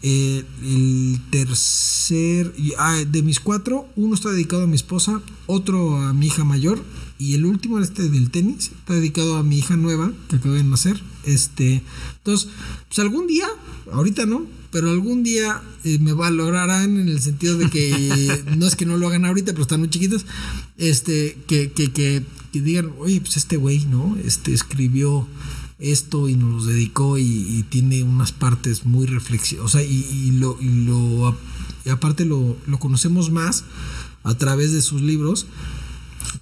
Eh, el tercer, ah, de mis cuatro, uno está dedicado a mi esposa, otro a mi hija mayor y el último, este del tenis, está dedicado a mi hija nueva que acaba de nacer. Este, entonces, pues algún día ahorita no, pero algún día eh, me valorarán en el sentido de que no es que no lo hagan ahorita, pero están muy chiquitos, este, que, que, que, que digan, oye, pues este güey, ¿no? Este escribió esto y nos lo dedicó y, y tiene unas partes muy reflexivas, o sea, y, y lo, y lo y aparte lo, lo conocemos más a través de sus libros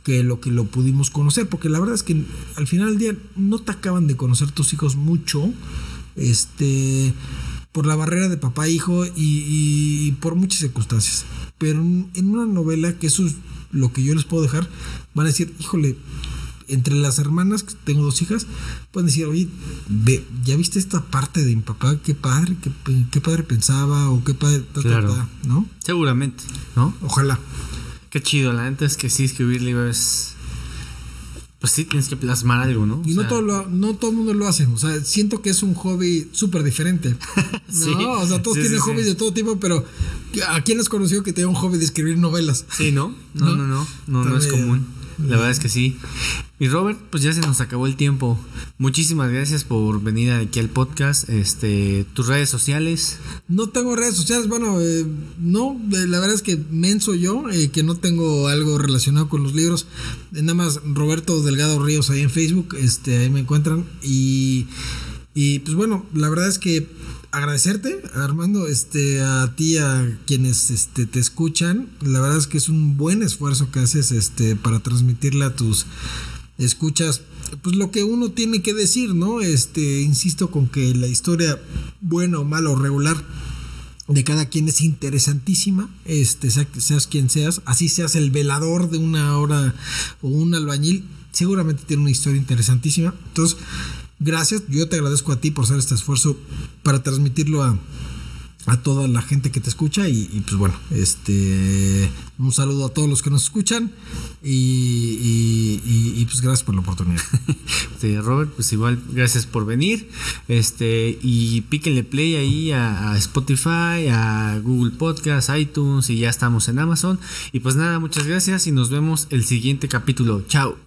que lo que lo pudimos conocer, porque la verdad es que al final del día no te acaban de conocer tus hijos mucho, este, por la barrera de papá e hijo y, y por muchas circunstancias. Pero en una novela, que eso es lo que yo les puedo dejar, van a decir, híjole, entre las hermanas, que tengo dos hijas, pueden decir, oye, ve, ¿ya viste esta parte de mi papá? Qué padre, qué, qué padre pensaba o qué padre, ta, ta, Claro. ta", ¿no? Seguramente, ¿no? Ojalá. Qué chido, la neta es que sí, escribir libros. Pues sí, tienes que plasmar algo, ¿no? Y no sea, todo, lo, no todo el mundo lo hace. O sea, siento que es un hobby súper diferente. ¿no? Sí. O sea, todos Sí, tienen sí, hobbies de todo tipo, pero ¿a quién has conocido que tenga un hobby de escribir novelas? Sí, ¿no? No, ¿No? no, no. No, no es común. La verdad es que sí. Y Robert, pues ya se nos acabó el tiempo. Muchísimas gracias por venir aquí al podcast. Este, tus redes sociales. No tengo redes sociales, bueno, eh, no, eh, la verdad es que menso yo, eh, que no tengo algo relacionado con los libros. Nada más Roberto Delgado Ríos ahí en Facebook, este, ahí me encuentran. Y, y pues bueno, la verdad es que agradecerte, Armando, este, a ti, a quienes este, te escuchan. La verdad es que es un buen esfuerzo que haces este, para transmitirle a tus escuchas pues lo que uno tiene que decir, ¿no? Este, insisto con que la historia buena o mala o regular de cada quien es interesantísima, este, sea- seas quien seas, así seas el velador de una hora o un albañil, seguramente tiene una historia interesantísima. Entonces, gracias, yo te agradezco a ti por hacer este esfuerzo para transmitirlo a, a toda la gente que te escucha y, pues bueno, este un saludo a todos los que nos escuchan y, y- pues gracias por la oportunidad. Robert, pues igual, gracias por venir. Este, y píquenle play ahí a, a Spotify, a Google Podcast, iTunes y ya estamos en Amazon. Y pues nada, muchas gracias y nos vemos el siguiente capítulo. Chao.